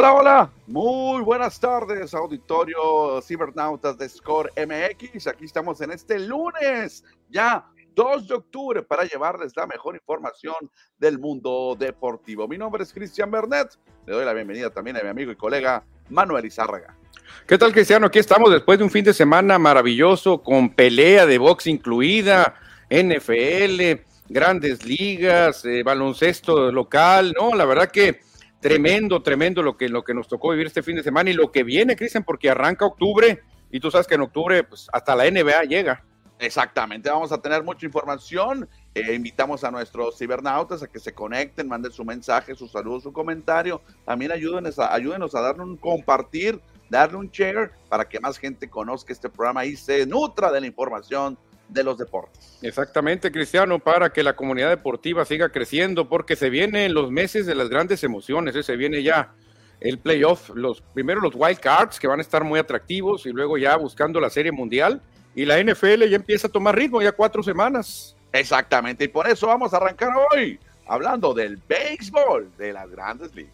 Hola, muy buenas tardes, auditorio cibernautas de Score MX. Aquí estamos en este lunes, ya 2 de octubre, para llevarles la mejor información del mundo deportivo. Mi nombre es Cristian Bernet. Le doy la bienvenida también a mi amigo y colega Manuel Izárraga. ¿Qué tal, Cristiano? Aquí estamos después de un fin de semana maravilloso, con pelea de box incluida, NFL, grandes ligas, eh, baloncesto local. No, la verdad que tremendo, tremendo lo que, lo que nos tocó vivir este fin de semana y lo que viene, Cristian, porque arranca octubre y tú sabes que en octubre pues, hasta la NBA llega. Exactamente, vamos a tener mucha información. Eh, invitamos a nuestros cibernautas a que se conecten, manden su mensaje, su saludo, su comentario. También ayúdenos a, ayúdenos a darle un compartir, darle un share para que más gente conozca este programa y se nutra de la información de los deportes. Exactamente, Cristiano, para que la comunidad deportiva siga creciendo, porque se vienen los meses de las grandes emociones, ¿eh? se viene ya el playoff, los primero los wild cards que van a estar muy atractivos y luego ya buscando la serie mundial y la NFL ya empieza a tomar ritmo ya cuatro semanas. Exactamente, y por eso vamos a arrancar hoy hablando del béisbol de las grandes ligas.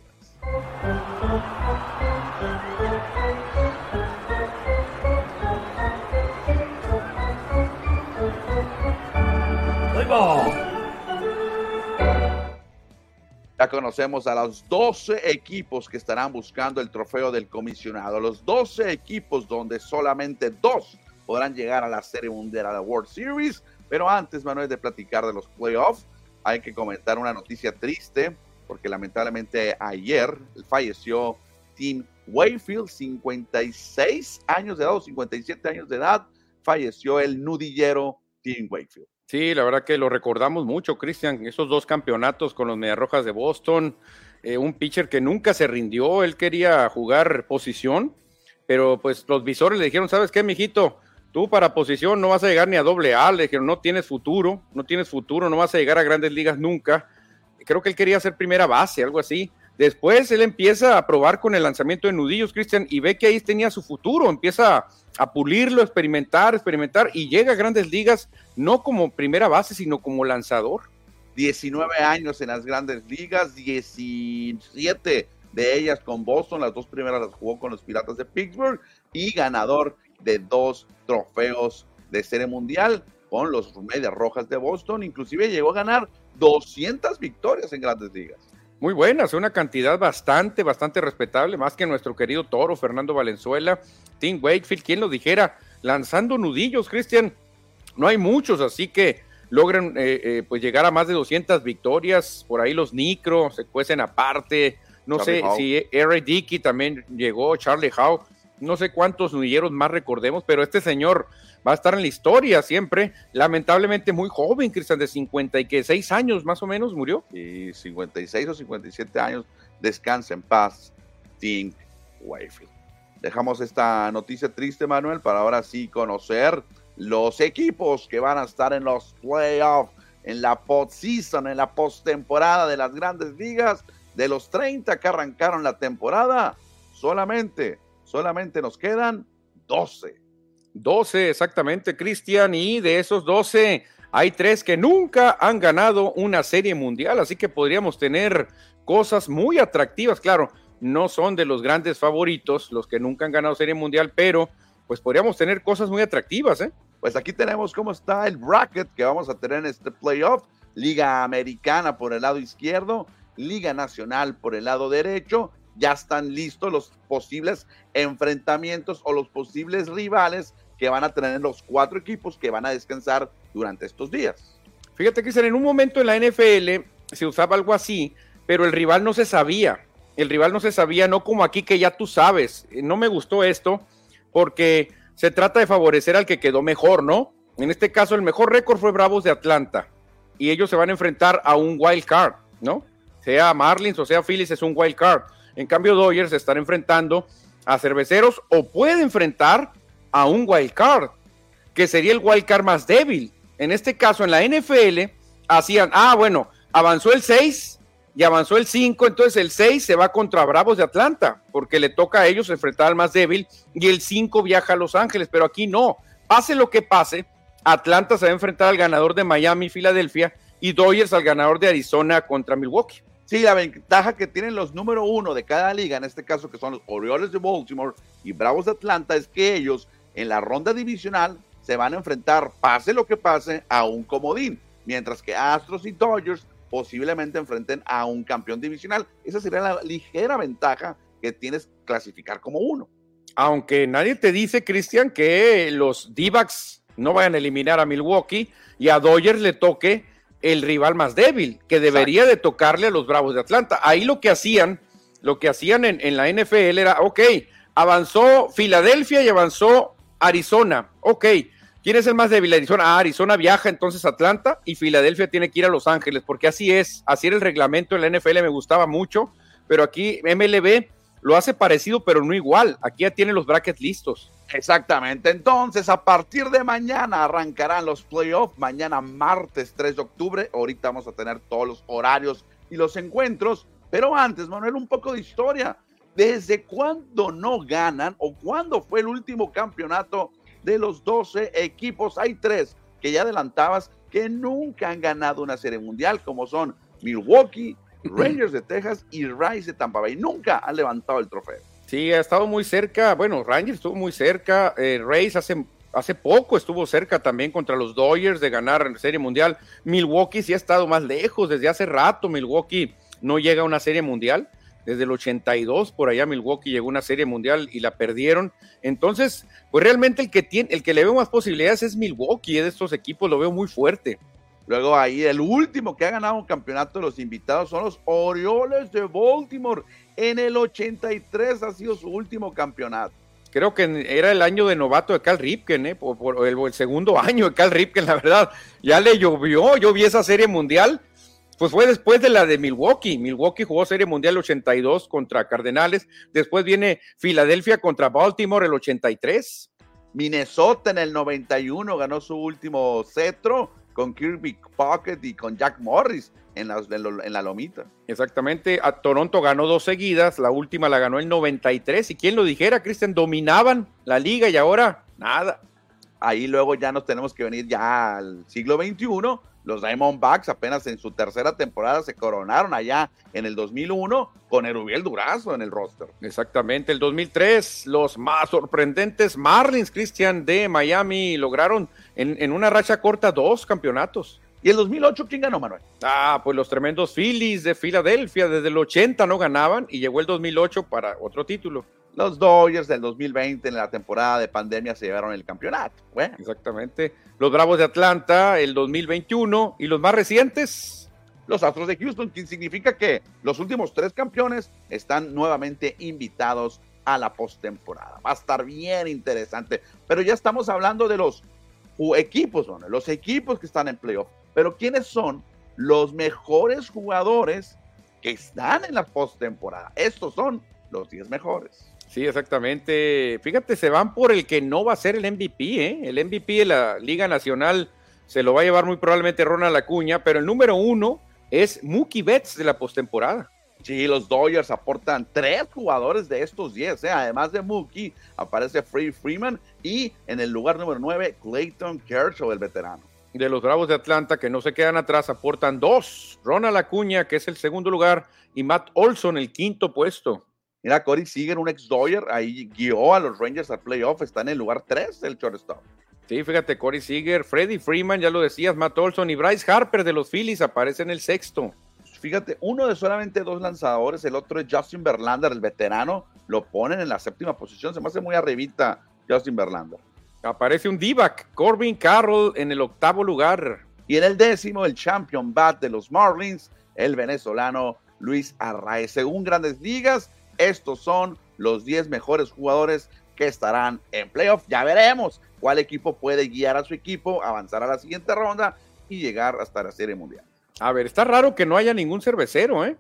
Ya conocemos a los 12 equipos que estarán buscando el trofeo del comisionado. Los 12 equipos donde solamente dos podrán llegar a la Serie Mundial, a la World Series. Pero antes, Manuel, de platicar de los playoffs, hay que comentar una noticia triste, porque lamentablemente ayer falleció Tim Wayfield, 56 años de edad o 57 años de edad, falleció el nudillero Tim Wayfield. Sí, la verdad que lo recordamos mucho, Cristian, esos dos campeonatos con los Mediarrojas de Boston, eh, un pitcher que nunca se rindió, él quería jugar posición, pero pues los visores le dijeron, ¿sabes qué, mijito? Tú para posición no vas a llegar ni a doble A, le dijeron, no tienes futuro, no tienes futuro, no vas a llegar a grandes ligas nunca. Creo que él quería ser primera base, algo así. Después él empieza a probar con el lanzamiento de nudillos, Cristian, y ve que ahí tenía su futuro, empieza a pulirlo, experimentar, experimentar, y llega a grandes ligas no como primera base, sino como lanzador. 19 años en las grandes ligas, 17 de ellas con Boston, las dos primeras las jugó con los Piratas de Pittsburgh y ganador de dos trofeos de serie mundial con los Medias Rojas de Boston, inclusive llegó a ganar 200 victorias en grandes ligas. Muy buenas, una cantidad bastante, bastante respetable, más que nuestro querido toro Fernando Valenzuela, Tim Wakefield, quien lo dijera, lanzando nudillos, Cristian. No hay muchos, así que logran eh, eh, pues llegar a más de 200 victorias. Por ahí los Nicro se cuecen aparte. No sé si Eric Dickey también llegó, Charlie Howe. No sé cuántos nudilleros más recordemos, pero este señor va a estar en la historia siempre. Lamentablemente muy joven, Cristian, de 56 años más o menos murió. Y 56 o 57 años. Descansa en paz, Tim Wayfield. Dejamos esta noticia triste, Manuel, para ahora sí conocer los equipos que van a estar en los playoffs, en la postseason, en la postemporada de las grandes ligas. De los 30 que arrancaron la temporada, solamente, solamente nos quedan 12 12 exactamente, Cristian, y de esos 12 hay tres que nunca han ganado una serie mundial, así que podríamos tener cosas muy atractivas, claro, no son de los grandes favoritos, los que nunca han ganado serie mundial, pero pues podríamos tener cosas muy atractivas, ¿eh? Pues aquí tenemos cómo está el bracket que vamos a tener en este playoff, Liga Americana por el lado izquierdo, Liga Nacional por el lado derecho, ya están listos los posibles enfrentamientos o los posibles rivales que van a tener los cuatro equipos que van a descansar durante estos días. Fíjate, que en un momento en la NFL se usaba algo así, pero el rival no se sabía. El rival no se sabía, no como aquí que ya tú sabes. No me gustó esto porque se trata de favorecer al que quedó mejor, ¿no? En este caso, el mejor récord fue Bravos de Atlanta y ellos se van a enfrentar a un wild card, ¿no? Sea Marlins o sea Phillies, es un wild card. En cambio, Dodgers están enfrentando a cerveceros o puede enfrentar a un wild card, que sería el wild card más débil. En este caso, en la NFL, hacían, ah, bueno, avanzó el 6 y avanzó el 5, entonces el 6 se va contra Bravos de Atlanta, porque le toca a ellos enfrentar al más débil, y el 5 viaja a Los Ángeles, pero aquí no. Pase lo que pase, Atlanta se va a enfrentar al ganador de Miami, Filadelfia, y Dodgers al ganador de Arizona contra Milwaukee. Sí, la ventaja que tienen los número uno de cada liga, en este caso que son los Orioles de Baltimore y Bravos de Atlanta, es que ellos en la ronda divisional se van a enfrentar, pase lo que pase, a un comodín, mientras que Astros y Dodgers posiblemente enfrenten a un campeón divisional. Esa sería la ligera ventaja que tienes clasificar como uno. Aunque nadie te dice, Cristian, que los d no vayan a eliminar a Milwaukee y a Dodgers le toque el rival más débil, que debería de tocarle a los Bravos de Atlanta. Ahí lo que hacían, lo que hacían en, en la NFL era, ok, avanzó Filadelfia y avanzó Arizona. Ok, ¿quién es el más débil? Arizona. Ah, Arizona viaja entonces a Atlanta y Filadelfia tiene que ir a Los Ángeles, porque así es, así era el reglamento en la NFL, me gustaba mucho, pero aquí MLB lo hace parecido, pero no igual. Aquí ya tiene los brackets listos. Exactamente. Entonces, a partir de mañana arrancarán los playoffs. Mañana, martes 3 de octubre. Ahorita vamos a tener todos los horarios y los encuentros. Pero antes, Manuel, un poco de historia. ¿Desde cuándo no ganan o cuándo fue el último campeonato de los 12 equipos? Hay tres que ya adelantabas que nunca han ganado una serie mundial, como son Milwaukee, Rangers de Texas y Rays de Tampa Bay. Nunca han levantado el trofeo. Sí, ha estado muy cerca. Bueno, Rangers estuvo muy cerca. Eh, Rays hace, hace poco estuvo cerca también contra los Dodgers de ganar en Serie Mundial. Milwaukee sí ha estado más lejos. Desde hace rato Milwaukee no llega a una Serie Mundial. Desde el 82 por allá Milwaukee llegó a una Serie Mundial y la perdieron. Entonces, pues realmente el que tiene, el que le veo más posibilidades es Milwaukee. De estos equipos lo veo muy fuerte. Luego ahí el último que ha ganado un campeonato de los invitados son los Orioles de Baltimore. En el 83 ha sido su último campeonato. Creo que era el año de novato de Cal Ripken, ¿eh? por, el, segundo año de Cal Ripken, la verdad. Ya le llovió, yo vi esa serie mundial. Pues fue después de la de Milwaukee. Milwaukee jugó Serie Mundial 82 contra Cardenales. Después viene Filadelfia contra Baltimore el 83. Minnesota en el 91 ganó su último cetro con Kirby Pocket y con Jack Morris en la, en la lomita. Exactamente, a Toronto ganó dos seguidas, la última la ganó el 93, y quién lo dijera, Cristian, dominaban la liga y ahora nada. Ahí luego ya nos tenemos que venir ya al siglo XXI, los Diamondbacks apenas en su tercera temporada se coronaron allá en el 2001 con Erubiel Durazo en el roster. Exactamente, el 2003 los más sorprendentes Marlins, Cristian, de Miami lograron en, en una racha corta dos campeonatos. ¿Y el 2008 quién ganó, Manuel? Ah, pues los tremendos Phillies de Filadelfia, desde el 80 no ganaban y llegó el 2008 para otro título. Los Dodgers del 2020 en la temporada de pandemia se llevaron el campeonato. Exactamente. Los Bravos de Atlanta el 2021 y los más recientes. Los Astros de Houston, que significa que los últimos tres campeones están nuevamente invitados a la postemporada. Va a estar bien interesante. Pero ya estamos hablando de los equipos, los equipos que están en playoff. Pero ¿quiénes son los mejores jugadores que están en la postemporada? Estos son los 10 mejores. Sí, exactamente. Fíjate, se van por el que no va a ser el MVP, ¿eh? El MVP de la Liga Nacional se lo va a llevar muy probablemente Ronald Acuña, pero el número uno es Mookie Betts de la postemporada. Sí, los Dodgers aportan tres jugadores de estos 10. ¿eh? Además de Mookie, aparece Free Freeman y en el lugar número 9, Clayton Kershaw, el veterano. De los Bravos de Atlanta, que no se quedan atrás, aportan dos. Ronald Acuña, que es el segundo lugar, y Matt Olson, el quinto puesto. Mira, Corey Seager, un ex Dodger, ahí guió a los Rangers al playoff, está en el lugar 3 del shortstop. Sí, fíjate, Corey Seager, Freddie Freeman, ya lo decías, Matt Olson y Bryce Harper de los Phillies aparecen en el sexto. Fíjate, uno de solamente dos lanzadores, el otro es Justin Verlander, el veterano, lo ponen en la séptima posición, se me hace muy arribita Justin Verlander. Aparece un Divac, Corbin Carroll en el octavo lugar. Y en el décimo, el champion bat de los Marlins, el venezolano Luis Arraez. Según Grandes Ligas, estos son los 10 mejores jugadores que estarán en playoff. Ya veremos cuál equipo puede guiar a su equipo, avanzar a la siguiente ronda y llegar hasta la Serie Mundial. A ver, está raro que no haya ningún cervecero, ¿eh?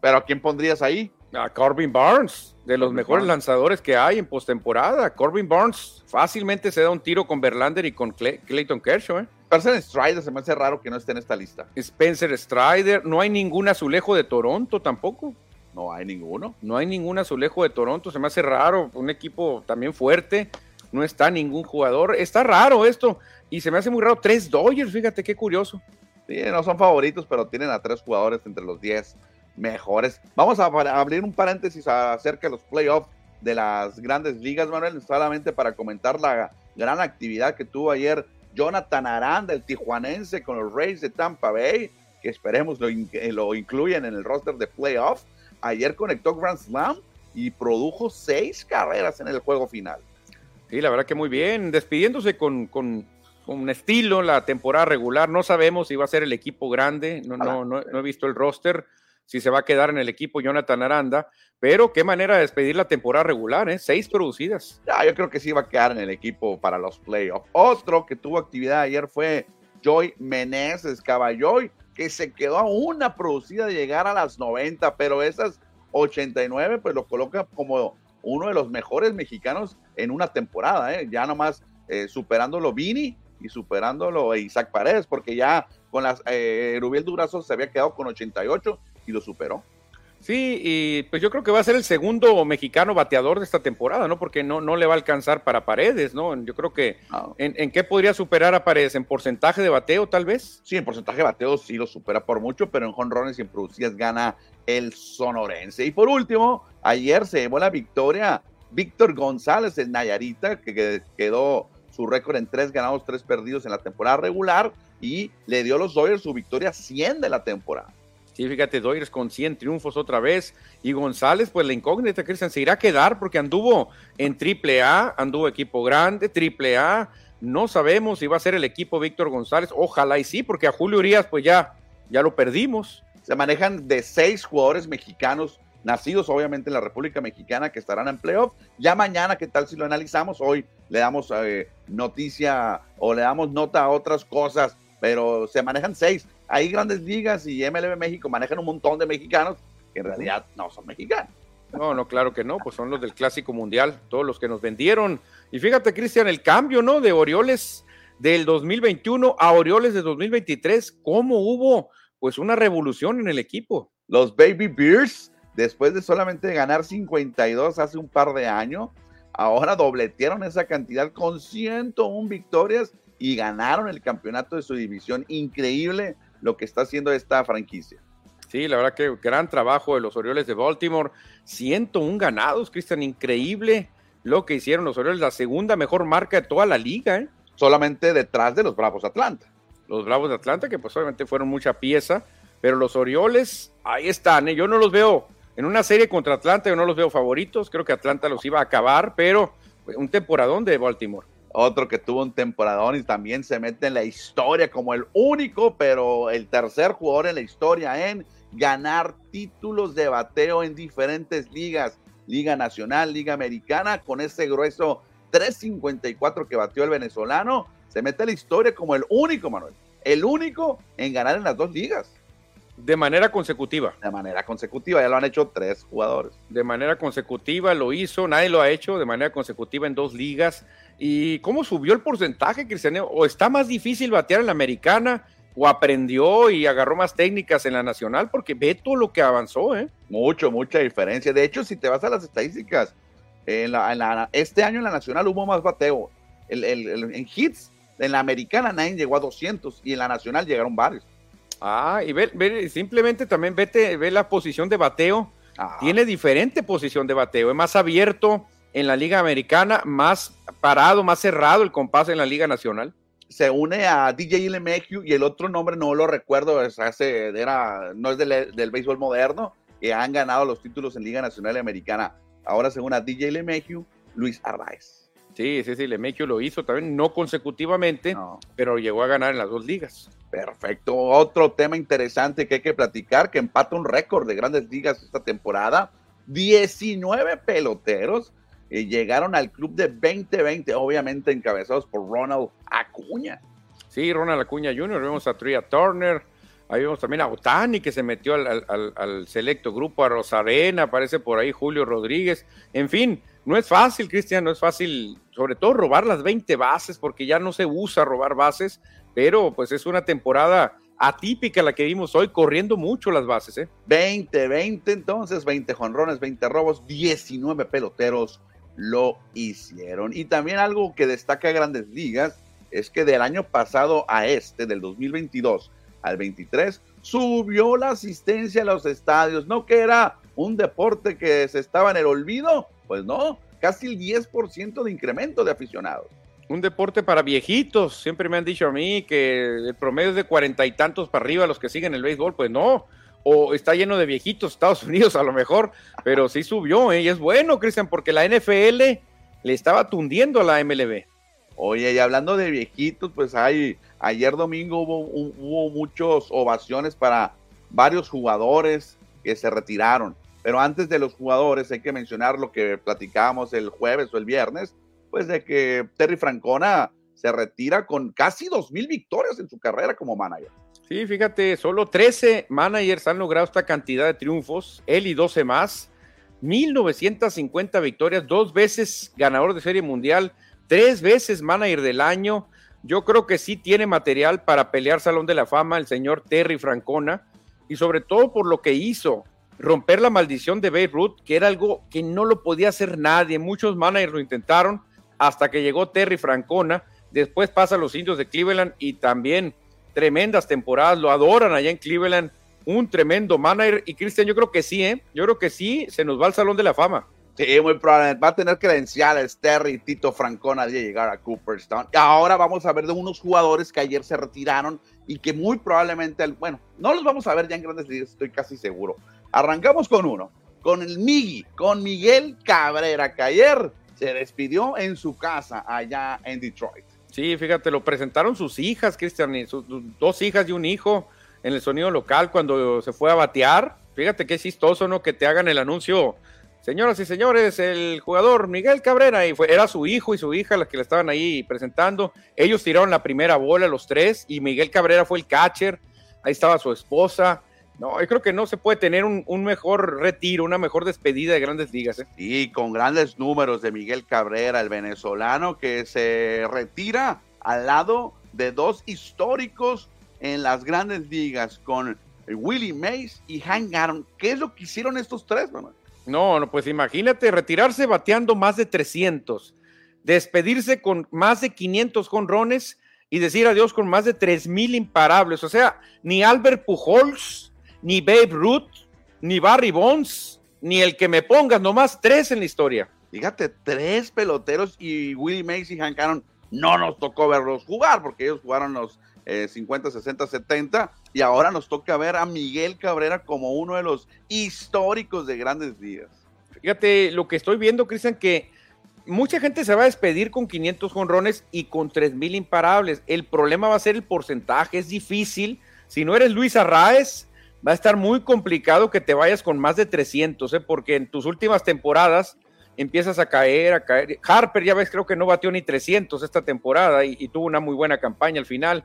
¿Pero a quién pondrías ahí? A Corbin Barnes, de los mejores lanzadores que hay en postemporada. Corbin Barnes fácilmente se da un tiro con Verlander y con Clayton Kershaw, ¿eh? Spencer Strider se me hace raro que no esté en esta lista. Spencer Strider, no hay ningún azulejo de Toronto tampoco. No hay ninguno. No hay ningún azulejo de Toronto, se me hace raro, un equipo también fuerte, no está ningún jugador. Está raro esto y se me hace muy raro. Tres Dodgers, fíjate qué curioso. No son favoritos, pero tienen a tres jugadores entre los 10 mejores. Vamos a abrir un paréntesis acerca de los playoffs de las grandes ligas, Manuel, solamente para comentar la gran actividad que tuvo ayer Jonathan Aranda, el tijuanense, con los Rays de Tampa Bay, que esperemos lo, lo incluyan en el roster de playoffs. Ayer conectó Grand Slam y produjo seis carreras en el juego final. Sí, la verdad que muy bien, despidiéndose con, con, un estilo la temporada regular. No sabemos si va a ser el equipo grande, no, no, no, he visto el roster, si se va a quedar en el equipo Jonathan Aranda, pero qué manera de despedir la temporada regular, ¿eh? Seis producidas. Ya, yo creo que sí va a quedar en el equipo para los playoffs. Otro que tuvo actividad ayer fue Joy Meneses Caballoy, que se quedó a una producida de llegar a las 90, pero esas 89 pues lo coloca como uno de los mejores mexicanos en una temporada, ¿eh? ya nomás eh, superándolo Vini y superándolo Isaac Paredes, porque ya con las eh, Rubiel Durazo se había quedado con 88 y lo superó. Sí, y pues yo creo que va a ser el segundo mexicano bateador de esta temporada, ¿no? Porque no, no le va a alcanzar para Paredes, ¿no? Yo creo que ah. ¿en, qué podría superar a Paredes? ¿En porcentaje de bateo, tal vez? Sí, en porcentaje de bateo sí lo supera por mucho, pero en jonrones y en producidas gana el sonorense. Y por último, ayer se llevó la victoria Víctor González, el Nayarita, que quedó su récord en tres ganados, tres perdidos en la temporada regular y le dio a los Dodgers su victoria 100 de la temporada. Sí, fíjate, Dodgers con 100 triunfos otra vez. Y González, pues la incógnita, Cristian, se irá a quedar porque anduvo en triple A, anduvo equipo grande, triple A. No sabemos si va a ser el equipo Víctor González. Ojalá y sí, porque a Julio Urias, pues ya, ya lo perdimos. Se manejan de seis jugadores mexicanos nacidos obviamente en la República Mexicana que estarán en playoff. Ya mañana, ¿qué tal si lo analizamos? Hoy le damos eh, noticia o le damos nota a otras cosas, pero se manejan seis hay grandes ligas y MLB México manejan un montón de mexicanos que en realidad no son mexicanos. No, no, claro que no, pues son los del Clásico Mundial, todos los que nos vendieron. Y fíjate, Cristian, el cambio, ¿no? De Orioles del 2021 a Orioles de 2023, ¿cómo hubo pues una revolución en el equipo? Los Baby Bears, después de solamente ganar 52 hace un par de años, ahora dobletearon esa cantidad con 101 victorias y ganaron el campeonato de su división. Increíble lo que está haciendo esta franquicia. Sí, la verdad que gran trabajo de los Orioles de Baltimore. 101 ganados, Cristian, increíble lo que hicieron los Orioles, la segunda mejor marca de toda la liga. ¿eh? Solamente detrás de los Bravos de Atlanta. Los Bravos de Atlanta, que pues obviamente fueron mucha pieza, pero los Orioles, ahí están. ¿eh? Yo no los veo en una serie contra Atlanta, yo no los veo favoritos. Creo que Atlanta los iba a acabar, pero un temporadón de Baltimore otro que tuvo un temporadón y también se mete en la historia como el único, pero el tercer jugador en la historia en ganar títulos de bateo en diferentes ligas, Liga Nacional, Liga Americana, con ese grueso 354 que batió el venezolano, se mete en la historia como el único, Manuel, el único en ganar en las dos ligas. De manera consecutiva. De manera consecutiva, ya lo han hecho tres jugadores. De manera consecutiva lo hizo, nadie lo ha hecho de manera consecutiva en dos ligas. ¿Y cómo subió el porcentaje, Cristiano? ¿O está más difícil batear en la americana? ¿O aprendió y agarró más técnicas en la nacional? Porque ve todo lo que avanzó, ¿eh? Mucho, mucha diferencia. De hecho, si te vas a las estadísticas, en la, este año en la nacional hubo más bateo. en hits, en la americana nadie llegó a 200 y en la nacional llegaron varios. Ah, y ve, simplemente también vete, ve la posición de bateo. Ah. Tiene diferente posición de bateo, es más abierto en la Liga Americana, más parado, más cerrado el compás en la Liga Nacional. Se une a DJ LeMahieu y el otro nombre no lo recuerdo, hace, era, no es del, del béisbol moderno, que han ganado los títulos en Liga Nacional y Americana. Ahora se une a DJ LeMahieu, Luis Arraez. Sí, sí, sí, LeMahieu lo hizo también, no consecutivamente, pero llegó a ganar en las dos ligas. Perfecto. Otro tema interesante que hay que platicar, que empata un récord de grandes ligas esta temporada. 19 peloteros eh, llegaron al club de 2020, obviamente encabezados por Ronald Acuña. Sí, Ronald Acuña Jr., vemos a Tria Turner, ahí vemos también a Otani que se metió al, al selecto grupo, a Rosarena, aparece por ahí Julio Rodríguez, en fin, no es fácil, Cristian, no es fácil, sobre todo robar las 20 bases, porque ya no se usa robar bases, pero pues es una temporada atípica la que vimos hoy, corriendo mucho las bases. ¿eh? 20, 20 entonces, 20 jonrones, 20 robos, 19 peloteros lo hicieron. Y también algo que destaca Grandes Ligas es que del año pasado a este, del 2022, al 23, subió la asistencia a los estadios, no que era un deporte que se estaba en el olvido, pues no, casi el 10% de incremento de aficionados. Un deporte para viejitos, siempre me han dicho a mí que el promedio es de cuarenta y tantos para arriba los que siguen el béisbol, pues no, o está lleno de viejitos Estados Unidos a lo mejor, pero sí subió, ¿eh? y es bueno, Cristian, porque la NFL le estaba tundiendo a la MLB. Oye, y hablando de viejitos, pues hay, ayer domingo hubo, muchas ovaciones para varios jugadores que se retiraron. Pero antes de los jugadores hay que mencionar lo que platicábamos el jueves o el viernes, pues de que Terry Francona se retira con casi dos mil victorias en su carrera como manager. Sí, fíjate, solo 13 managers han logrado esta cantidad de triunfos, él y 12 más, 1950 victorias, dos veces ganador de serie mundial, tres veces manager del año. Yo creo que sí tiene material para pelear Salón de la Fama el señor Terry Francona y sobre todo por lo que hizo romper la maldición de Beirut, que era algo que no lo podía hacer nadie. Muchos managers lo intentaron hasta que llegó Terry Francona. Después pasa a los indios de Cleveland y también tremendas temporadas. Lo adoran allá en Cleveland. Un tremendo manager. Y Cristian, yo creo que sí, ¿eh? Yo creo que sí, se nos va al Salón de la Fama. Sí, muy probablemente. Va a tener credenciales Terry y Tito Francona de llegar a Cooperstown. Ahora vamos a ver de unos jugadores que ayer se retiraron y que muy probablemente, bueno, no los vamos a ver ya en grandes ligas, estoy casi seguro. Arrancamos con uno, con el Migui, con Miguel Cabrera, que ayer se despidió en su casa allá en Detroit. Sí, fíjate, lo presentaron sus hijas, Cristian, sus dos hijas y un hijo en el sonido local cuando se fue a batear. Fíjate qué chistoso, ¿no? Que te hagan el anuncio. Señoras y señores, el jugador Miguel Cabrera, y fue, era su hijo y su hija las que le estaban ahí presentando. Ellos tiraron la primera bola, los tres, y Miguel Cabrera fue el catcher. Ahí estaba su esposa. No, yo creo que no se puede tener un, mejor retiro, una mejor despedida de grandes ligas. ¿eh? Y con grandes números de Miguel Cabrera, el venezolano, que se retira al lado de dos históricos en las grandes ligas, con Willie Mays y Hank Aaron. ¿Qué es lo que hicieron estos tres, mamá? No, no, pues imagínate retirarse bateando más de 300, despedirse con más de 500 jonrones y decir adiós con más de 3000 imparables. O sea, ni Albert Pujols ni Babe Ruth, ni Barry Bonds, ni el que me pongas, nomás tres en la historia. Fíjate, tres peloteros y Willie Mays y Hank Aaron no nos tocó verlos jugar porque ellos jugaron los 50, 60, 70 y ahora nos toca ver a Miguel Cabrera como uno de los históricos de grandes ligas. Fíjate, lo que estoy viendo, Cristian, que mucha gente se va a despedir con 500 jonrones y con 3000 imparables. El problema va a ser el porcentaje, es difícil. Si no eres Luis Arraez, va a estar muy complicado que te vayas con más de 300, ¿eh? porque en tus últimas temporadas empiezas a caer, a caer. Harper, ya ves, creo que no batió ni 300 esta temporada y, tuvo una muy buena campaña al final.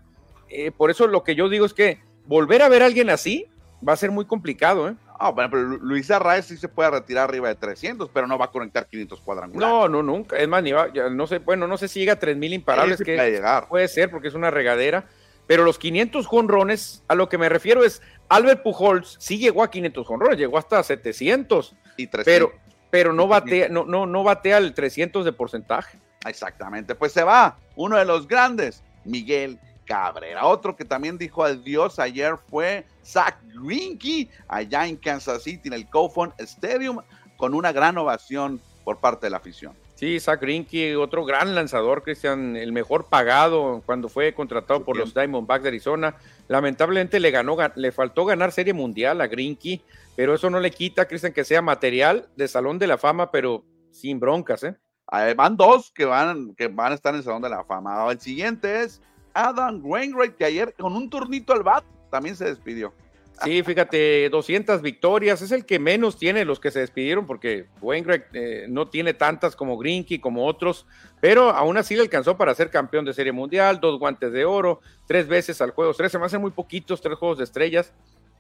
Eh, por eso lo que yo digo es que volver a ver a alguien así va a ser muy complicado. ¿eh? Ah, bueno, pero Luis Arraez sí se puede retirar arriba de 300, pero no va a conectar 500 cuadrangulares. No, no, nunca. Es más, ni va, no sé, bueno, no sé si llega a 3000 imparables, que puede, llegar. puede ser porque es una regadera. Pero los 500 jonrones, a lo que me refiero es, Albert Pujols sí llegó a 500 jonrones, llegó hasta 700. Y 300. Pero, pero no, batea, no, no, no batea el 300 de porcentaje. Exactamente, pues se va uno de los grandes, Miguel Cabrera. Otro que también dijo adiós ayer fue Zach Greinke, allá en Kansas City, en el Kofon Stadium, con una gran ovación por parte de la afición. Sí, Zach Greinke, otro gran lanzador, Cristian, el mejor pagado cuando fue contratado por los Diamondbacks de Arizona. Lamentablemente le ganó, le faltó ganar Serie Mundial a Greinke, pero eso no le quita, Cristian, que sea material de Salón de la Fama, pero sin broncas, ¿eh? van dos que van, que van a estar en el Salón de la Fama. El siguiente es Adam Wainwright, que ayer con un turnito al bat también se despidió. Sí, fíjate, 200 victorias, es el que menos tiene los que se despidieron porque Wainwright eh, no tiene tantas como Grinky, como otros, pero aún así le alcanzó para ser campeón de Serie Mundial, dos guantes de oro, tres veces al juego, tres, se me hacen muy poquitos, tres juegos de estrellas,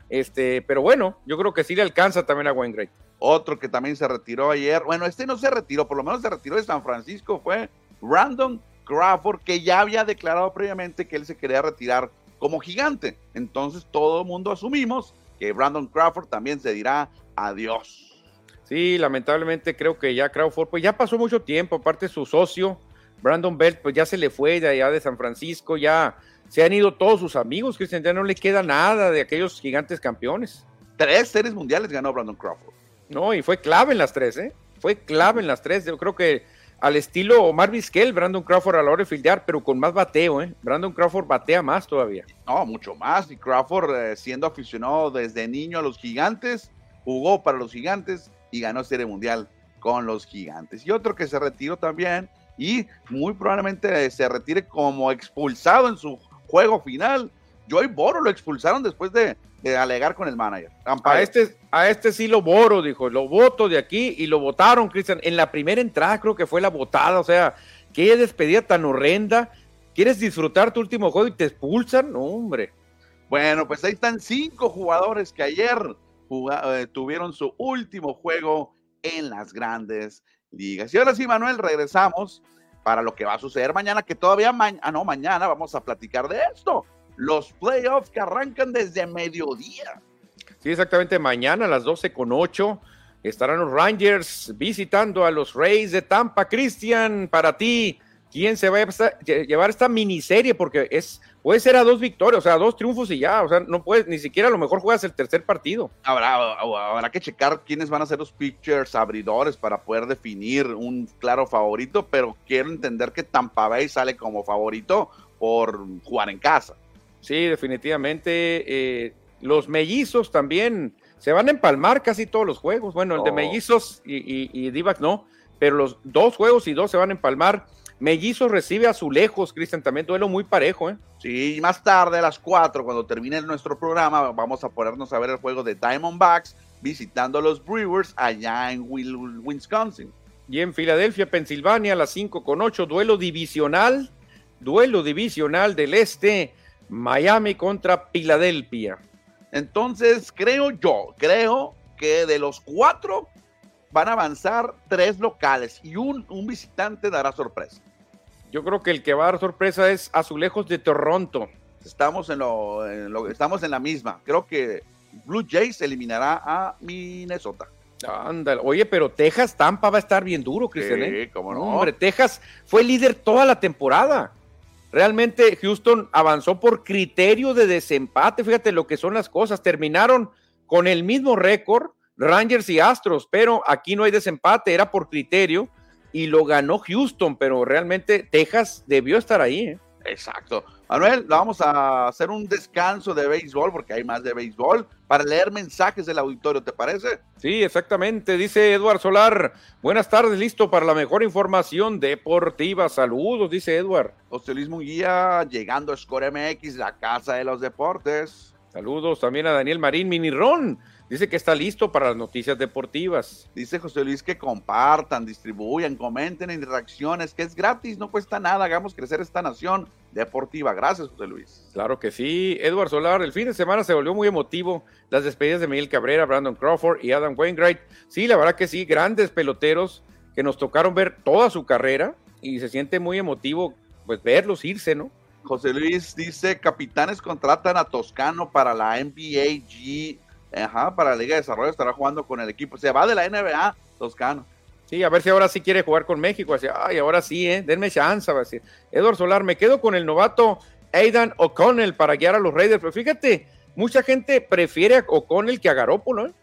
este, pero bueno, yo creo que sí le alcanza también a Wainwright. Otro que también se retiró ayer, bueno, este no se retiró, por lo menos se retiró de San Francisco, fue Random Crawford, que ya había declarado previamente que él se quería retirar como gigante. Entonces todo el mundo asumimos que Brandon Crawford también se dirá adiós. Sí, lamentablemente creo que ya Crawford, pues ya pasó mucho tiempo, aparte su socio, Brandon Belt, pues ya se le fue de allá de San Francisco, ya se han ido todos sus amigos, Cristian, ya no le queda nada de aquellos gigantes campeones. Tres series mundiales ganó Brandon Crawford. No, y fue clave en las tres, ¿eh? Fue clave en las tres. Yo creo que al estilo Omar Vizquel, Brandon Crawford a la hora de fildear, pero con más bateo, ¿eh? Brandon Crawford batea más todavía. No, mucho más. Y Crawford, eh, siendo aficionado desde niño a los gigantes, jugó para los gigantes y ganó Serie Mundial con los gigantes. Y otro que se retiró también y muy probablemente se retire como expulsado en su juego final. Joey Boro lo expulsaron después de, alegar con el manager. A este, a este sí lo boro, dijo, lo voto de aquí y lo votaron, Cristian. En la primera entrada creo que fue la votada, o sea, qué despedida tan horrenda. ¿Quieres disfrutar tu último juego y te expulsan? No, hombre. Bueno, pues ahí están cinco jugadores que ayer eh, tuvieron su último juego en las grandes ligas. Y ahora sí, Manuel, regresamos para lo que va a suceder mañana, que todavía ah, no, mañana vamos a platicar de esto. Los playoffs que arrancan desde mediodía. Sí, exactamente, mañana a las 12 con 8 estarán los Rangers visitando a los Rays de Tampa. Cristian, para ti, quién se va a llevar esta miniserie, porque es, puede ser a dos victorias, o sea, a dos triunfos y ya, o sea, no puedes, ni siquiera a lo mejor juegas el tercer partido. Habrá, habrá que checar quiénes van a ser los pitchers abridores para poder definir un claro favorito, pero quiero entender que Tampa Bay sale como favorito por jugar en casa. Sí, definitivamente. Eh, los mellizos también se van a empalmar casi todos los juegos. Bueno, el de oh. mellizos y, y, y Divac no, pero los dos juegos y dos se van a empalmar. Mellizos recibe Azulejos, Cristian, también duelo muy parejo, ¿eh? Sí, más tarde a las 4, cuando termine nuestro programa, vamos a ponernos a ver el juego de Diamondbacks visitando a los Brewers allá en Wisconsin. Y en Filadelfia, Pensilvania, a las 5 con 8, duelo divisional, duelo divisional del este, Miami contra Filadelfia. Entonces, creo yo, creo que de los cuatro van a avanzar tres locales y un, un visitante dará sorpresa. Yo creo que el que va a dar sorpresa es Azulejos de Toronto. Estamos en lo, estamos en la misma. Creo que Blue Jays eliminará a Minnesota. Ándale. Oye, pero Texas Tampa va a estar bien duro, Cristian. Sí, ¿eh? cómo no. Hombre, Texas fue líder toda la temporada. Realmente Houston avanzó por criterio de desempate. Fíjate lo que son las cosas. Terminaron con el mismo récord Rangers y Astros, pero aquí no hay desempate, era por criterio y lo ganó Houston, pero realmente Texas debió estar ahí. ¿eh? Exacto. Manuel, vamos a hacer un descanso de béisbol porque hay más de béisbol para leer mensajes del auditorio, ¿te parece? Sí, exactamente. Dice Eduard Solar, buenas tardes, listo para la mejor información deportiva. Saludos, dice Eduard. José Luis Munguía, llegando a Score MX, la casa de los deportes. Saludos también a Daniel Marín Minirón. Dice que está listo para las noticias deportivas. Dice José Luis que compartan, distribuyan, comenten en reacciones, que es gratis, no cuesta nada, hagamos crecer esta nación deportiva. Gracias, José Luis. Claro que sí. Edward Solar, el fin de semana se volvió muy emotivo. Las despedidas de Miguel Cabrera, Brandon Crawford y Adam Wainwright. Sí, la verdad que sí, grandes peloteros que nos tocaron ver toda su carrera y se siente muy emotivo pues verlos irse, ¿no? José Luis dice, capitanes contratan a Toscano para la NBA G Ajá, para la Liga de Desarrollo estará jugando con el equipo. Se va de la NBA, Toscano. Sí, a ver si ahora sí quiere jugar con México. Así, ay, ahora sí, ¿eh? denme chance. Va a decir. Edward Solar, me quedo con el novato Aidan O'Connell para guiar a los Raiders. Pero fíjate, mucha gente prefiere a O'Connell que a Garópolo. ¿eh?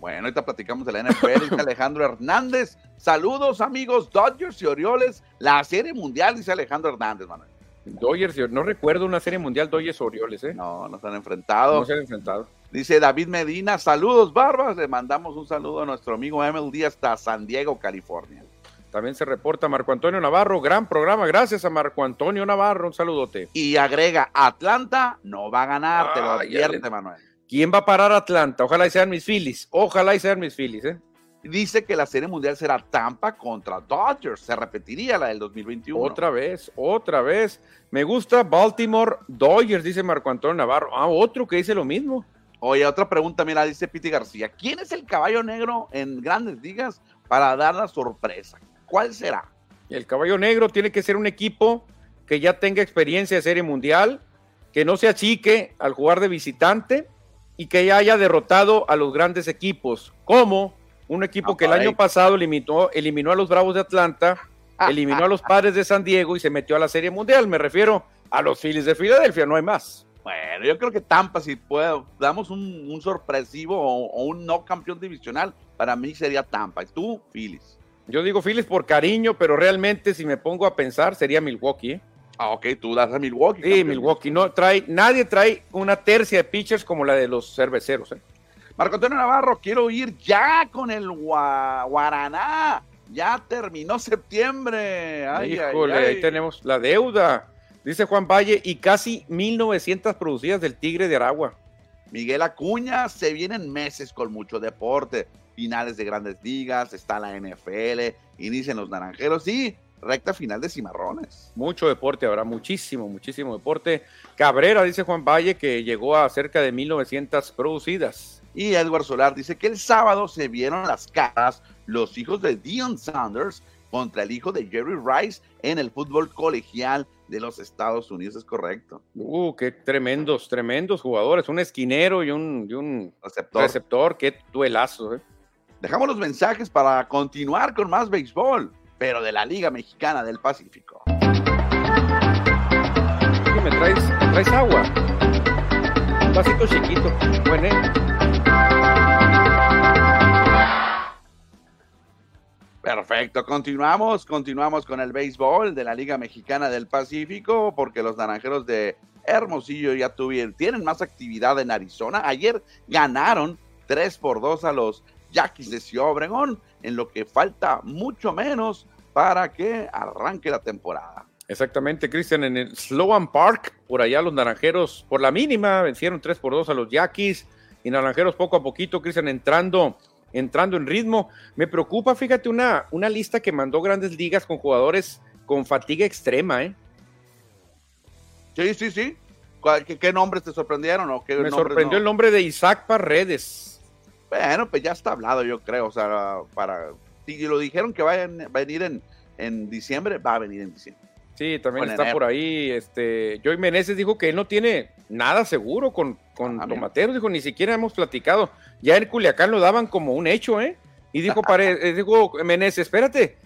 Bueno, ahorita platicamos de la NFL. dice Alejandro Hernández. Saludos, amigos Dodgers y Orioles. La serie mundial, dice Alejandro Hernández, Manuel. Dodgers, no recuerdo una serie mundial Dodgers Orioles, ¿eh? No, no se han enfrentado. No se han enfrentado. Dice David Medina, saludos Barbas, le mandamos un saludo a nuestro amigo MLD hasta San Diego, California. También se reporta Marco Antonio Navarro, gran programa, gracias a Marco Antonio Navarro, un saludote. Y agrega, Atlanta no va a ganar, te lo advierte Manuel. ¿Quién va a parar Atlanta? Ojalá y sean mis Phillies, ojalá y sean mis Phillies, ¿eh? Dice que la serie mundial será Tampa contra Dodgers, se repetiría la del 2021. Otra vez, otra vez. Me gusta Baltimore Dodgers, dice Marco Antonio Navarro. Ah, otro que dice lo mismo. Oye, otra pregunta, mira, dice Piti García. ¿Quién es el caballo negro en grandes ligas para dar la sorpresa? ¿Cuál será? El caballo negro tiene que ser un equipo que ya tenga experiencia de serie mundial, que no se achique al jugar de visitante y que ya haya derrotado a los grandes equipos, como un equipo que el año pasado eliminó, eliminó a los Bravos de Atlanta, eliminó a los Padres de San Diego y se metió a la Serie Mundial. Me refiero a los Phillies de Filadelfia, no hay más. Bueno, yo creo que Tampa, si puede, damos un, sorpresivo o, un no campeón divisional, para mí sería Tampa. ¿Y tú, Phillies? Yo digo Phillies por cariño, pero realmente si me pongo a pensar sería Milwaukee. ¿eh? Ah, ok, tú das a Milwaukee. Sí, Milwaukee. No trae, nadie trae una tercia de pitchers como la de los cerveceros. ¿eh? Marco Antonio Navarro, quiero ir ya con el Guaraná. Ya terminó septiembre. Ay, Híjole, ahí tenemos la deuda. Dice Juan Valle, y casi 1900 producidas del Tigre de Aragua. Miguel Acuña, se vienen meses con mucho deporte. Finales de grandes ligas, está la NFL, inician los naranjeros y recta final de cimarrones. Mucho deporte, habrá muchísimo, muchísimo deporte. Cabrera, dice Juan Valle, que llegó a cerca de 1900 producidas. Y Edward Solar dice que el sábado se vieron las caras los hijos de Dion Sanders contra el hijo de Jerry Rice en el fútbol colegial de los Estados Unidos, es correcto. Uh, qué tremendos, tremendos jugadores, un esquinero y un, un receptor. receptor. qué duelazo. ¿eh? Dejamos los mensajes para continuar con más béisbol, pero de la Liga Mexicana del Pacífico. ¿Me traes, traes agua? Un vasito chiquito, bueno. Perfecto, continuamos, continuamos con el béisbol de la Liga Mexicana del Pacífico, porque los naranjeros de Hermosillo ya tuvieron, tienen más actividad en Arizona. Ayer ganaron 3 por 2 a los Yaquis de Ciudad Obregón, en lo que falta mucho menos para que arranque la temporada. Exactamente, Cristian, en el Sloan Park, por allá los naranjeros, por la mínima, vencieron 3 por 2 a los Yaquis, y naranjeros poco a poquito, Cristian, entrando entrando en ritmo. Me preocupa, fíjate, una, una lista que mandó grandes ligas con jugadores con fatiga extrema, ¿eh? Sí, sí, sí. ¿Qué, nombres te sorprendieron? O qué Me sorprendió el nombre de Isaac Paredes. Bueno, pues ya está hablado, yo creo. O sea, para. Si lo dijeron que va a venir en, en diciembre, va a venir en diciembre. Sí, también está por ahí. Este, Joey Meneses dijo que él no tiene nada seguro con, con ah, Tomateros. Dijo, ni siquiera hemos platicado. Ya en Culiacán lo daban como un hecho, ¿eh? Y dijo, pare, dijo Meneses, espérate,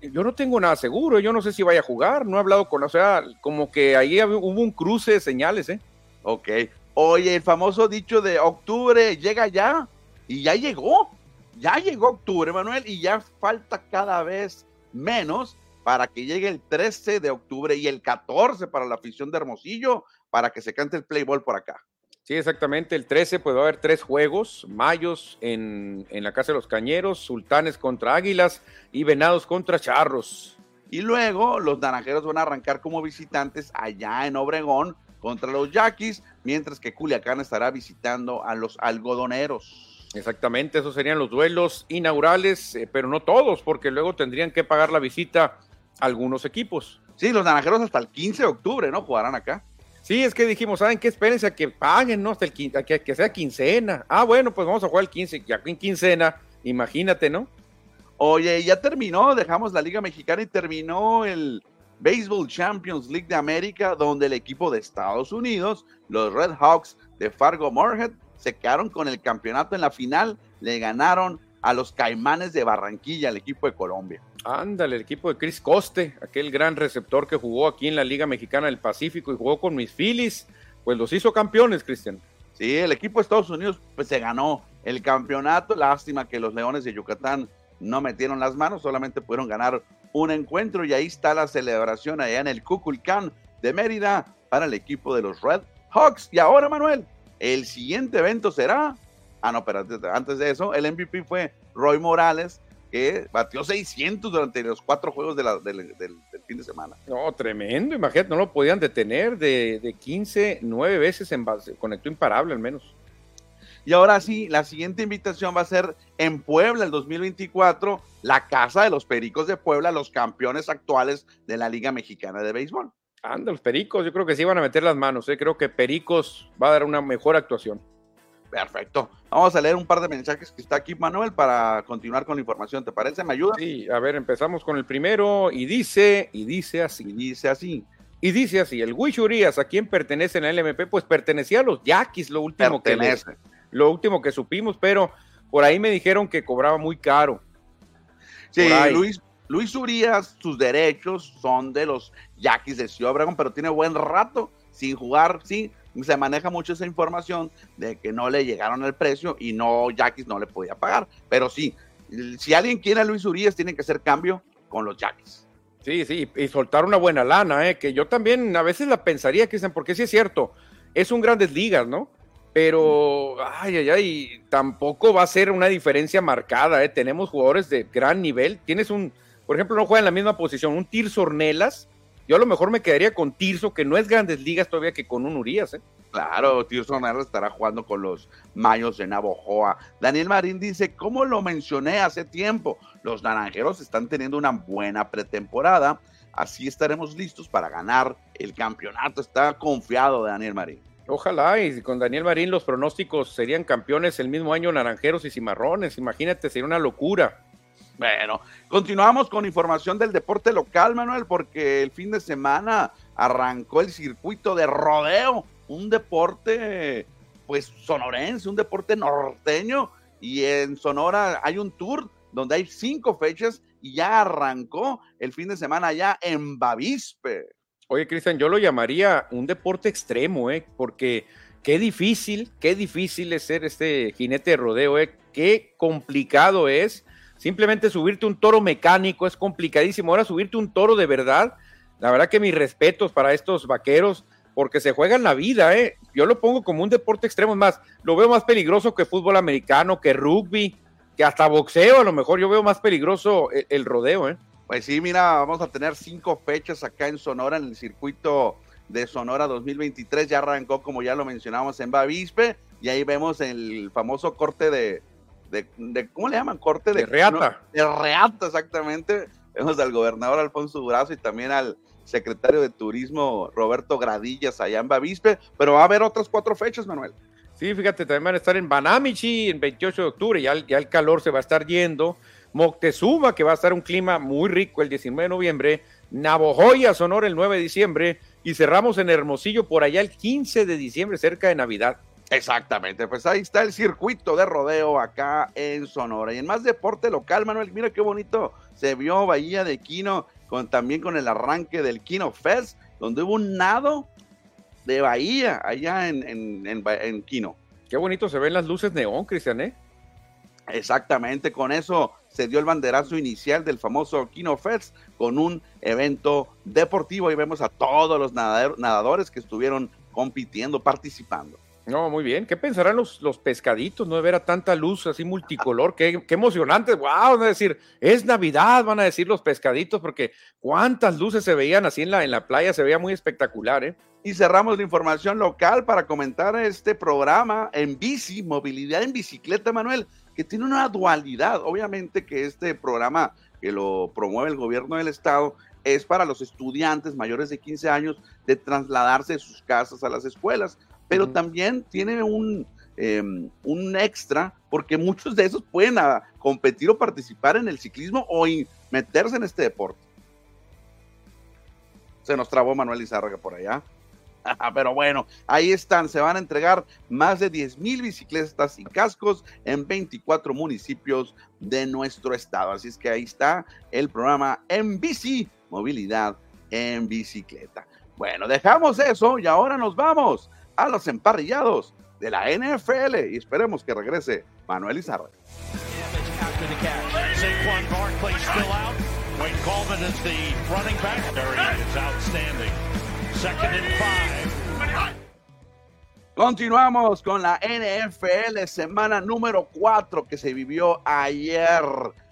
yo no tengo nada seguro. Yo no sé si vaya a jugar. No he hablado con, o sea, como que ahí hubo un cruce de señales, ¿eh? Ok. Oye, el famoso dicho de octubre llega ya. Y ya llegó. Ya llegó octubre, Manuel, y ya falta cada vez menos para que llegue el 13 de octubre y el 14 para la afición de Hermosillo, para que se cante el Playboy por acá. Sí, exactamente. El 13 puede haber tres juegos, Mayos en, en, la Casa de los Cañeros, Sultanes contra Águilas y Venados contra Charros. Y luego los Naranjeros van a arrancar como visitantes allá en Obregón contra los Yaquis, mientras que Culiacán estará visitando a los algodoneros. Exactamente, esos serían los duelos inaugurales, eh, pero no todos, porque luego tendrían que pagar la visita algunos equipos. Sí, los naranjeros hasta el 15 de octubre, ¿no? Jugarán acá. Sí, es que dijimos, ¿saben qué? Espérense a que paguen, ¿no? Hasta el que, que sea quincena. Ah, bueno, pues vamos a jugar el 15, ya en quincena, imagínate, ¿no? Oye, ya terminó, dejamos la Liga Mexicana y terminó el Baseball Champions League de América, donde el equipo de Estados Unidos, los Red Hawks de Fargo Moorhead, se quedaron con el campeonato en la final, le ganaron a los Caimanes de Barranquilla, el equipo de Colombia. Ándale, el equipo de Chris Coste, aquel gran receptor que jugó aquí en la Liga Mexicana del Pacífico y jugó con mis Phillies, pues los hizo campeones, Cristian. Sí, el equipo de Estados Unidos pues se ganó el campeonato. Lástima que los Leones de Yucatán no metieron las manos, solamente pudieron ganar un encuentro y ahí está la celebración allá en el Cuculcán de Mérida para el equipo de los Red Hawks. Y ahora, Manuel, el siguiente evento será. Ah, no, pero antes de eso, el MVP fue Roy Morales, que batió 600 durante los cuatro juegos del, fin de semana. No, tremendo, imagínate, no lo podían detener de, de 15, nueve veces en base, conectó imparable al menos. Y ahora sí, la siguiente invitación va a ser en Puebla el 2024, la Casa de los Pericos de Puebla, los campeones actuales de la Liga Mexicana de Béisbol. Anda, los Pericos, yo creo que sí van a meter las manos, ¿eh? creo que Pericos va a dar una mejor actuación. Perfecto. Vamos a leer un par de mensajes que está aquí, Manuel, para continuar con la información. ¿Te parece? ¿Me ayuda? Sí, a ver, empezamos con el primero y dice, y dice así. Y dice así. Y dice así, el Wish Urias, ¿a quién pertenece en el LMP? Pues pertenecía a los Yaquis, lo último que lo último que supimos, pero por ahí me dijeron que cobraba muy caro. Sí, Luis, Luis Urias, sus derechos son de los Yaquis de Ciudad Obregón, pero tiene buen rato sin jugar, sí, se maneja mucho esa información de que no le llegaron el precio y no, Yaquis no le podía pagar, pero sí, si alguien quiere a Luis Urias, tiene que hacer cambio con los Yaquis. Sí, sí, y soltar una buena lana, ¿eh? que yo también a veces la pensaría, Cristian, porque sí es cierto, es un grandes ligas, ¿no? Pero, ay, ay, ay, tampoco va a ser una diferencia marcada, ¿eh? Tenemos jugadores de gran nivel, tienes un, por ejemplo, no juega en la misma posición, un Tirso Ornelas, yo a lo mejor me quedaría con Tirso, que no es grandes ligas todavía que con un Urias, ¿eh? Claro, Tirso Ornelas estará jugando con los Mayos de Navojoa. Daniel Marín dice, como lo mencioné hace tiempo, los naranjeros están teniendo una buena pretemporada, así estaremos listos para ganar el campeonato. Está confiado Daniel Marín. Ojalá, y con Daniel Marín los pronósticos serían campeones el mismo año naranjeros y cimarrones. Imagínate, sería una locura. Bueno, continuamos con información del deporte local, Manuel, porque el fin de semana arrancó el circuito de rodeo, un deporte pues sonorense, un deporte norteño, y en Sonora hay un tour donde hay cinco fechas y ya arrancó el fin de semana ya en Bavispe. Oye, Cristian, yo lo llamaría un deporte extremo, ¿eh? porque qué difícil, qué difícil es ser este jinete de rodeo, ¿eh? qué complicado es Simplemente subirte un toro mecánico es complicadísimo. Ahora subirte un toro de verdad, la verdad que mis respetos para estos vaqueros, porque se juegan la vida, ¿eh? Yo lo pongo como un deporte extremo, más, lo veo más peligroso que fútbol americano, que rugby, que hasta boxeo, a lo mejor yo veo más peligroso el, rodeo, ¿eh? Pues sí, mira, vamos a tener cinco fechas acá en Sonora, en el circuito de Sonora 2023. Ya arrancó, como ya lo mencionamos, en Bavispe, y ahí vemos el famoso corte de, de, ¿cómo le llaman? Corte de, reata. de reata, exactamente. Vemos al gobernador Alfonso Durazo y también al secretario de Turismo Roberto Gradillas allá en Bavispe, pero va a haber otras cuatro fechas, Manuel. Sí, fíjate, también van a estar en Banamichi el 28 de octubre, ya, ya el calor se va a estar yendo. Moctezuma, que va a estar un clima muy rico el 19 de noviembre. Navojoya, Sonora, el 9 de diciembre. Y cerramos en Hermosillo por allá el 15 de diciembre, cerca de Navidad. Exactamente, pues ahí está el circuito de rodeo acá en Sonora. Y en más deporte local, Manuel, mira qué bonito se vio Bahía de Quino, con, también con el arranque del Quino Fest, donde hubo un nado de Bahía allá en, en, Quino. Qué bonito se ven las luces neón, Cristian, ¿eh? Exactamente, con eso se dio el banderazo inicial del famoso Kino Fest con un evento deportivo. y vemos a todos los nadadores que estuvieron compitiendo, participando. No, muy bien. ¿Qué pensarán los, los pescaditos, no de ver a tanta luz así multicolor? Qué, qué emocionante. ¡Wow! Van a decir, es Navidad, van a decir los pescaditos, porque cuántas luces se veían así en la, en la playa, se veía muy espectacular, ¿eh? Y cerramos la información local para comentar este programa en bici, movilidad en bicicleta, Manuel, que tiene una dualidad. Obviamente que este programa que lo promueve el gobierno del estado es para los estudiantes mayores de 15 años de trasladarse de sus casas a las escuelas pero también tiene un, em, un extra porque muchos de esos pueden ah, competir o participar en el ciclismo o meterse en este deporte. Se nos trabó Manuel Izárraga por allá. Pero bueno, ahí están, se van a entregar más de 10 mil bicicletas y cascos en 24 municipios de nuestro estado. Así es que ahí está el programa en bici, movilidad en bicicleta. Bueno, dejamos eso y ahora nos vamos a los emparrillados de la NFL y esperemos que regrese Manuel Izarra. Continuamos con la NFL semana número 4 que se vivió ayer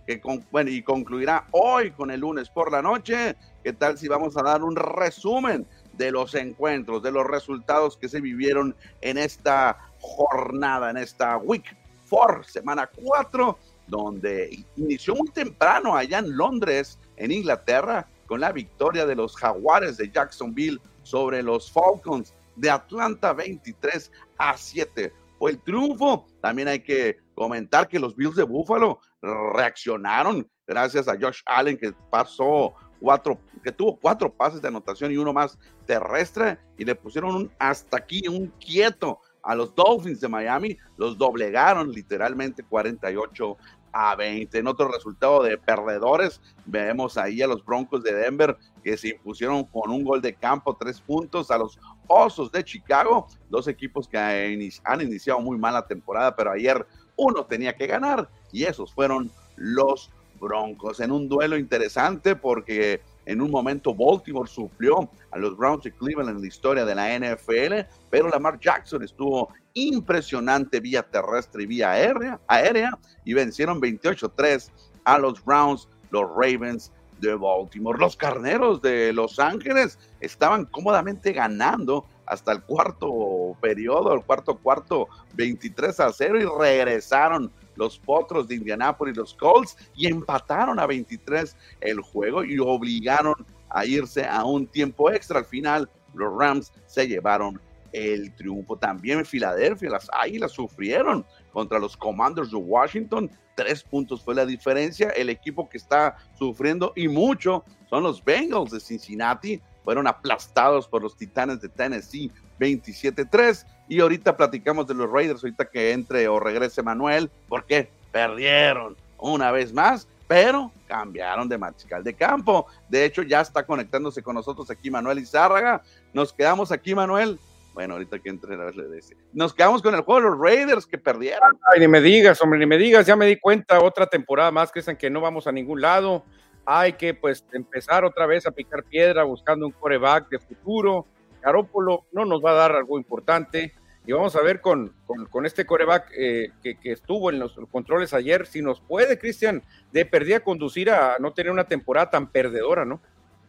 que bueno, y concluirá hoy con el lunes por la noche. ¿Qué tal si vamos a dar un resumen de los encuentros, de los resultados que se vivieron en esta jornada, en esta Week 4, semana 4, donde inició muy temprano allá en Londres, en Inglaterra, con la victoria de los Jaguares de Jacksonville sobre los Falcons de Atlanta 23 a 7. Fue el triunfo. También hay que comentar que los Bills de Buffalo reaccionaron gracias a Josh Allen que pasó cuatro, que tuvo cuatro pases de anotación y uno más terrestre y le pusieron un hasta aquí, un quieto a los Dolphins de Miami, los doblegaron literalmente 48 a 20. En otro resultado de perdedores, vemos ahí a los Broncos de Denver que se impusieron con un gol de campo, tres puntos a los Osos de Chicago, dos equipos que han iniciado muy mal la temporada, pero ayer uno tenía que ganar y esos fueron los Broncos en un duelo interesante porque en un momento Baltimore sufrió a los Browns de Cleveland en la historia de la NFL, pero Lamar Jackson estuvo impresionante vía terrestre y vía aérea, aérea y vencieron 28-3 a los Browns, los Ravens de Baltimore. Los Carneros de Los Ángeles estaban cómodamente ganando hasta el cuarto periodo, el cuarto cuarto, 23 a 0 y regresaron los Potros de Indianápolis, los Colts, y empataron a 23 el juego y obligaron a irse a un tiempo extra. Al final, los Rams se llevaron el triunfo. También en Filadelfia, las Águilas sufrieron contra los Commanders de Washington. Tres puntos fue la diferencia. El equipo que está sufriendo y mucho son los Bengals de Cincinnati. Fueron aplastados por los Titanes de Tennessee 27-3. Y ahorita platicamos de los Raiders, ahorita que entre o regrese Manuel, porque perdieron una vez más, pero cambiaron de mariscal de campo. De hecho, ya está conectándose con nosotros aquí Manuel Izárraga. Nos quedamos aquí, Manuel. Bueno, ahorita que entre le dice. Nos quedamos con el juego de los Raiders que perdieron. Ay, ni me digas, hombre, ni me digas, ya me di cuenta, otra temporada más que que no vamos a ningún lado. Hay que pues empezar otra vez a picar piedra buscando un coreback de futuro Garópolo no nos va a dar algo importante. Y vamos a ver con, con, este coreback eh, que, estuvo en los controles ayer, si nos puede, Cristian, de perdida conducir a no tener una temporada tan perdedora, ¿no?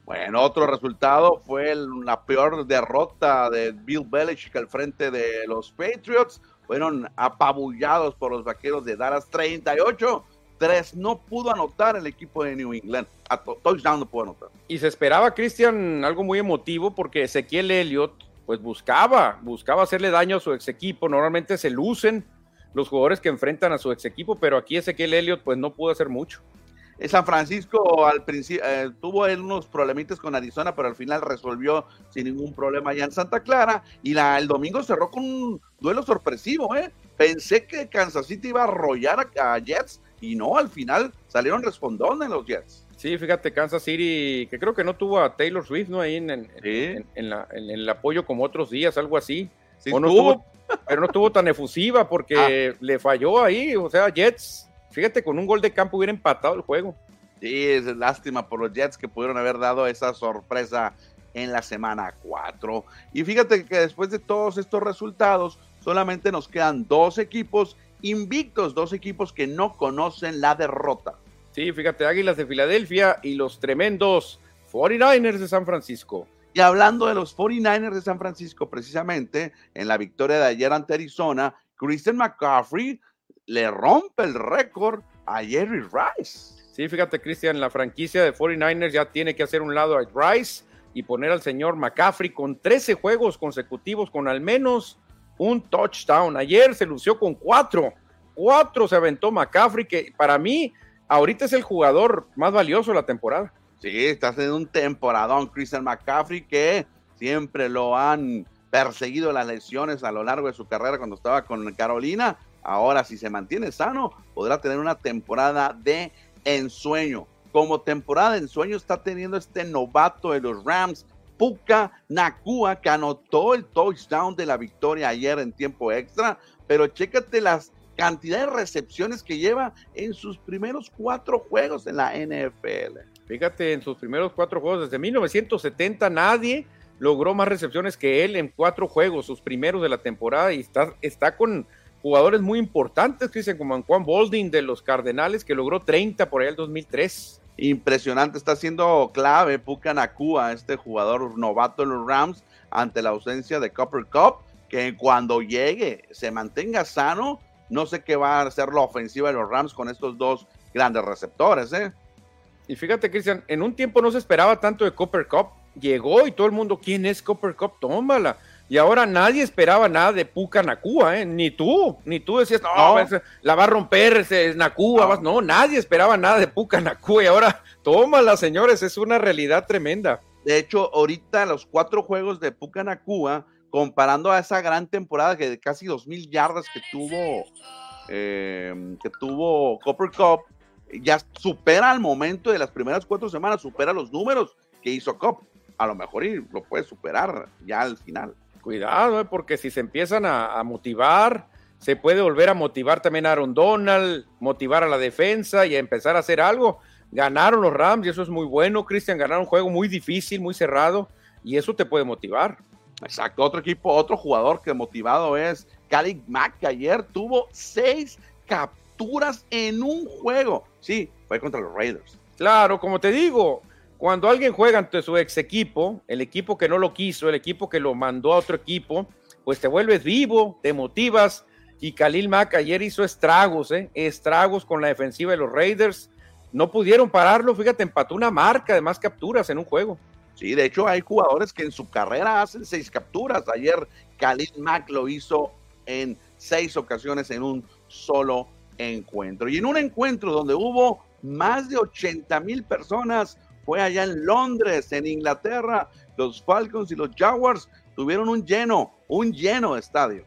Bueno, otro resultado fue la peor derrota de Bill Belichick al frente de los Patriots. Fueron apabullados por los vaqueros de Dallas 38 tres. No pudo anotar el equipo de New England. A touchdown no pudo anotar. Y se esperaba, Cristian, algo muy emotivo porque Ezequiel Elliott pues buscaba, buscaba hacerle daño a su ex equipo. Normalmente se lucen los jugadores que enfrentan a su ex equipo, pero aquí Ezequiel Elliott pues no pudo hacer mucho. San Francisco al principio eh, tuvo unos problemitas con Arizona, pero al final resolvió sin ningún problema allá en Santa Clara. Y la, el domingo cerró con un duelo sorpresivo, ¿eh? Pensé que Kansas City iba a arrollar a Jets y no, al final salieron respondones los Jets. Sí, fíjate, Kansas City, que creo que no tuvo a Taylor Swift, ¿no? Ahí en, en, el apoyo como otros días, algo así. Sí, no estuvo, pero no estuvo tan efusiva porque ah. le falló ahí, o sea, Jets, fíjate, con un gol de campo hubiera empatado el juego. Sí, es lástima por los Jets que pudieron haber dado esa sorpresa en la semana 4. Y fíjate que después de todos estos resultados, solamente nos quedan dos equipos invictos, dos equipos que no conocen la derrota. Sí, fíjate, Águilas de Filadelfia y los tremendos 49ers de San Francisco. Y hablando de los 49ers de San Francisco, precisamente en la victoria de ayer ante Arizona, Christian McCaffrey le rompe el récord a Jerry Rice. Sí, fíjate, Christian, la franquicia de 49ers ya tiene que hacer un lado a Rice y poner al señor McCaffrey con 13 juegos consecutivos con al menos un touchdown. Ayer se lució con cuatro. Cuatro se aventó McCaffrey, que para mí ahorita es el jugador más valioso de la temporada. Sí, está haciendo un temporadón Christian McCaffrey que siempre lo han perseguido las lesiones a lo largo de su carrera cuando estaba con Carolina. Ahora, si se mantiene sano, podrá tener una temporada de ensueño. Como temporada de ensueño está teniendo este novato de los Rams, Puka Nakua, que anotó el touchdown de la victoria ayer en tiempo extra, pero chécate las cantidades de recepciones que lleva en sus primeros cuatro juegos en la NFL. Fíjate, en sus primeros cuatro juegos, desde 1970 nadie logró más recepciones que él en cuatro juegos, sus primeros de la temporada, y está, con jugadores muy importantes, dicen como Juan Bolding de los Cardenales, que logró 30 por ahí el 2003 impresionante. Está siendo clave Puka Nakua, este jugador novato en los Rams, ante la ausencia de Copper Cup, que cuando llegue se mantenga sano. No sé qué va a hacer la ofensiva de los Rams con estos dos grandes receptores, ¿eh? Y fíjate, Cristian, en un tiempo no se esperaba tanto de Copper Cup. Llegó y todo el mundo, ¿quién es Copper Cup? Tómala. Y ahora nadie esperaba nada de Puka Nakua, ¿eh? Ni tú, ni tú decías, no, la va a romper, es Nakua. No. nadie esperaba nada de Puka Nakua. Y ahora, tómala, señores, es una realidad tremenda. De hecho, ahorita los cuatro juegos de Puka Nakua comparando a esa gran temporada que de casi 2.000 yardas que tuvo, eh, que tuvo Copper Cup, ya supera al momento de las primeras cuatro semanas, supera los números que hizo Cup. A lo mejor y lo puede superar ya al final. Cuidado, eh, porque si se empiezan a, a, motivar, se puede volver a motivar también a Aaron Donald, motivar a la defensa y a empezar a hacer algo. Ganaron los Rams y eso es muy bueno, Cristian. Ganaron un juego muy difícil, muy cerrado y eso te puede motivar. Exacto, otro equipo, otro jugador que motivado es Khalid Mack, que ayer tuvo seis capturas en un juego. Sí, fue contra los Raiders. Claro, como te digo, cuando alguien juega ante su ex equipo, el equipo que no lo quiso, el equipo que lo mandó a otro equipo, pues te vuelves vivo, te motivas. Y Khalil Mack ayer hizo estragos, ¿eh? estragos con la defensiva de los Raiders. No pudieron pararlo, fíjate, empató una marca de más capturas en un juego. Sí, de hecho hay jugadores que en su carrera hacen seis capturas. Ayer Khalil Mack lo hizo en seis ocasiones en un solo encuentro. Y en un encuentro donde hubo más de 80 mil personas, fue allá en Londres, en Inglaterra. Los Falcons y los Jaguars tuvieron un lleno, un lleno estadio.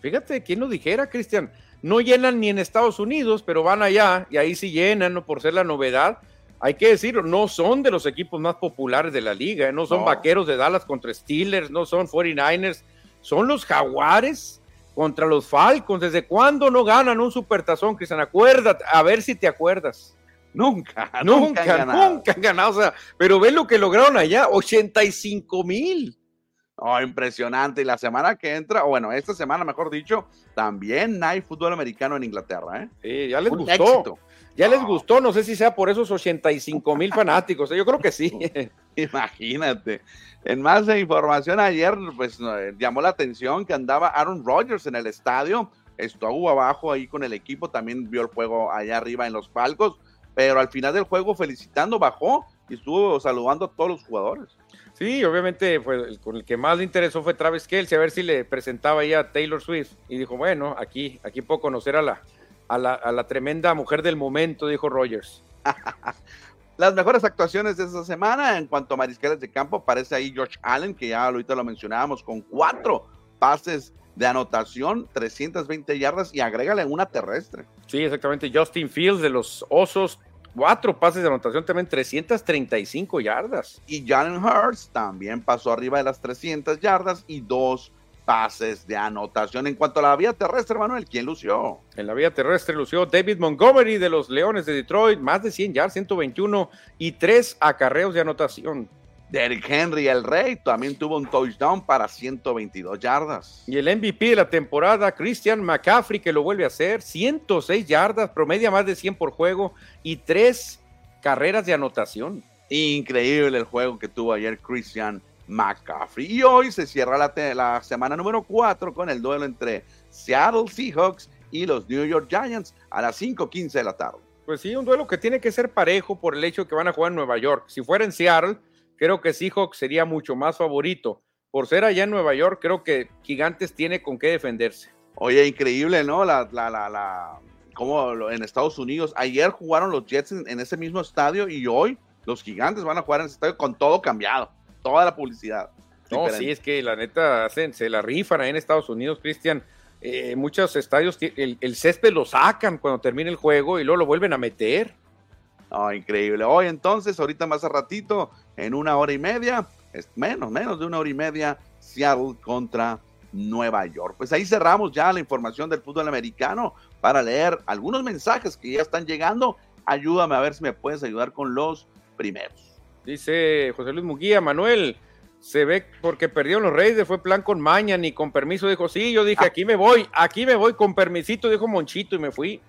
Fíjate, ¿quién lo dijera, Cristian? No llenan ni en Estados Unidos, pero van allá y ahí sí llenan, ¿no? por ser la novedad hay que decirlo, no son de los equipos más populares de la liga, ¿eh? no son no. vaqueros de Dallas contra Steelers, no son 49ers, son los Jaguares contra los Falcons. ¿Desde cuándo no ganan un supertazón, Cristian? Acuérdate, a ver si te acuerdas. Nunca, nunca, nunca han ganado. Nunca han ganado. O sea, pero ven lo que lograron allá, 85 mil. Oh, impresionante. Y la semana que entra, o bueno, esta semana, mejor dicho, también hay fútbol americano en Inglaterra. ¿eh? Sí, ya les un gustó. Éxito. Ya les gustó, no sé si sea por esos 85 mil fanáticos, ¿eh? yo creo que sí. Imagínate. En más de información ayer, pues llamó la atención que andaba Aaron Rodgers en el estadio, estuvo abajo ahí con el equipo, también vio el juego allá arriba en los palcos, pero al final del juego felicitando, bajó y estuvo saludando a todos los jugadores. Sí, obviamente fue el, con el que más le interesó fue Travis Kelce, a ver si le presentaba ahí a Taylor Swift. Y dijo, bueno, aquí, aquí puedo conocer a la, a la, a la tremenda mujer del momento, dijo Rogers. Las mejores actuaciones de esta semana en cuanto a mariscales de campo, aparece ahí George Allen, que ya ahorita lo mencionábamos, con cuatro pases de anotación, 320 yardas y agrégale una terrestre. Sí, exactamente. Justin Fields de los Osos, cuatro pases de anotación, también 335 yardas. Y Jalen Hurts también pasó arriba de las 300 yardas y dos pases de anotación. En cuanto a la vía terrestre, Manuel, ¿quién lució? En la vía terrestre lució David Montgomery de los Leones de Detroit, más de 100 yardas, 121 y tres acarreos de anotación. Derrick Henry, el rey, también tuvo un touchdown para 122 yardas. Y el MVP de la temporada, Christian McCaffrey, que lo vuelve a hacer, 106 yardas, promedia más de 100 por juego y tres carreras de anotación. Increíble el juego que tuvo ayer Christian McCaffrey. Y hoy se cierra la, la semana número 4 con el duelo entre Seattle Seahawks y los New York Giants a las 5:15 de la tarde. Pues sí, un duelo que tiene que ser parejo por el hecho que van a jugar en Nueva York. Si fuera en Seattle, creo que Seahawks sería mucho más favorito. Por ser allá en Nueva York, creo que Gigantes tiene con qué defenderse. Oye, increíble, ¿no? La, la, la, la, como en Estados Unidos. Ayer jugaron los Jets en, en ese mismo estadio y hoy los Gigantes van a jugar en ese estadio con todo cambiado toda la publicidad. No, diferente. sí, es que la neta hacen, se la rifan ahí en Estados Unidos, Cristian. Eh, muchos estadios, el, el, césped lo sacan cuando termina el juego y luego lo vuelven a meter. No, increíble. Hoy entonces, ahorita más a ratito, en una hora y media, es menos, menos de una hora y media, Seattle contra Nueva York. Pues ahí cerramos ya la información del fútbol americano para leer algunos mensajes que ya están llegando. Ayúdame a ver si me puedes ayudar con los primeros. Dice José Luis Muguía, Manuel, se ve porque perdieron los Reyes, fue plan con maña ni con permiso. Dijo, sí, yo dije, aquí me voy, aquí me voy con permisito, dijo Monchito y me fui.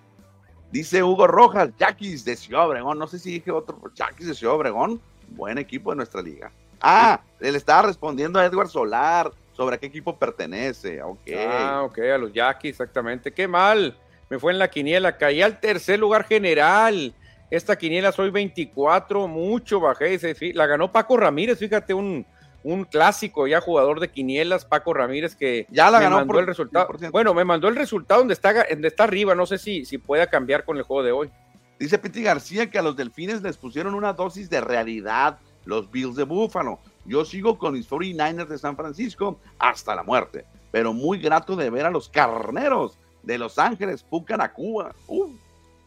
Dice Hugo Rojas, Yaquis de Ciudad Obregón, no sé si dije otro, Yaquis de Ciudad Obregón, buen equipo de nuestra liga. Ah, sí. le estaba respondiendo a Edward Solar sobre a qué equipo pertenece, ok. Ah, ok, a los Yaquis, exactamente, qué mal, me fue en la quiniela, caí al tercer lugar general. Esta quiniela soy 24, mucho bajé. La ganó Paco Ramírez, fíjate, un, un clásico ya jugador de quinielas, Paco Ramírez, que ya la me ganó mandó por, el resultado. Bueno, me mandó el resultado donde está, donde está arriba, no sé si, si pueda cambiar con el juego de hoy. Dice Piti García que a los delfines les pusieron una dosis de realidad los Bills de Búfalo. Yo sigo con mis 49ers de San Francisco hasta la muerte, pero muy grato de ver a los carneros de Los Ángeles, Pucan a Cuba.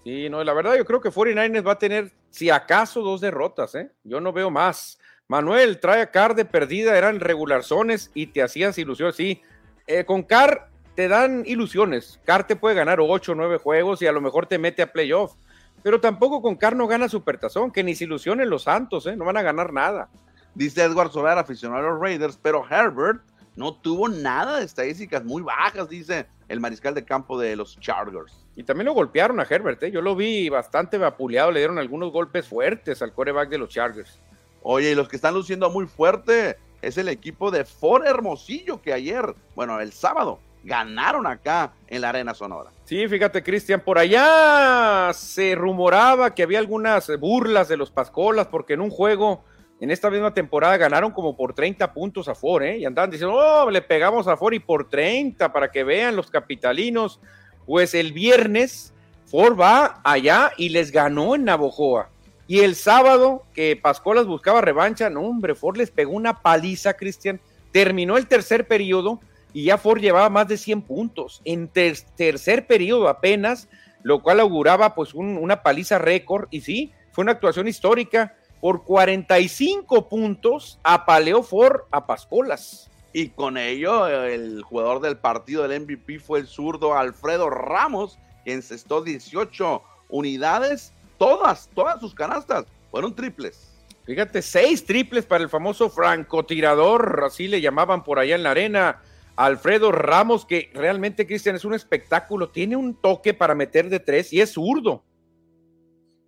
Sí, no, la verdad yo creo que 49ers va a tener, si acaso, dos derrotas, ¿eh? Yo no veo más. Manuel, trae a Carr de perdida, eran regularzones y te hacías ilusiones. Sí, eh, con Carr te dan ilusiones. Carr te puede ganar 8 o 9 juegos y a lo mejor te mete a playoff. Pero tampoco con Carr no gana Supertazón, que ni se ilusionen los Santos, ¿eh? no van a ganar nada. Dice Edward Solar, aficionado a los Raiders, pero Herbert no tuvo nada de estadísticas muy bajas, dice el mariscal de campo de los Chargers. Y también lo golpearon a Herbert, ¿eh? yo lo vi bastante vapuleado, le dieron algunos golpes fuertes al coreback de los Chargers. Oye, y los que están luciendo muy fuerte es el equipo de Ford Hermosillo, que ayer, bueno, el sábado, ganaron acá en la Arena Sonora. Sí, fíjate, Cristian, por allá se rumoraba que había algunas burlas de los Pascolas, porque en un juego en esta misma temporada ganaron como por 30 puntos a Ford, ¿eh? Y andaban diciendo, oh, le pegamos a Ford y por 30 para que vean los capitalinos. Pues el viernes Ford va allá y les ganó en Navojoa. Y el sábado que Pascolas buscaba revancha, no, hombre, Ford les pegó una paliza, Cristian. Terminó el tercer periodo y ya Ford llevaba más de 100 puntos en tercer periodo apenas, lo cual auguraba pues una paliza récord. Y sí, fue una actuación histórica por 45 puntos apaleó Ford a Pascolas. Y con ello, el jugador del partido del MVP fue el zurdo Alfredo Ramos, que encestó 18 unidades, todas, todas sus canastas fueron triples. Fíjate, seis triples para el famoso francotirador, así le llamaban por allá en la arena. Alfredo Ramos, que realmente, Cristian, es un espectáculo, tiene un toque para meter de tres y es zurdo.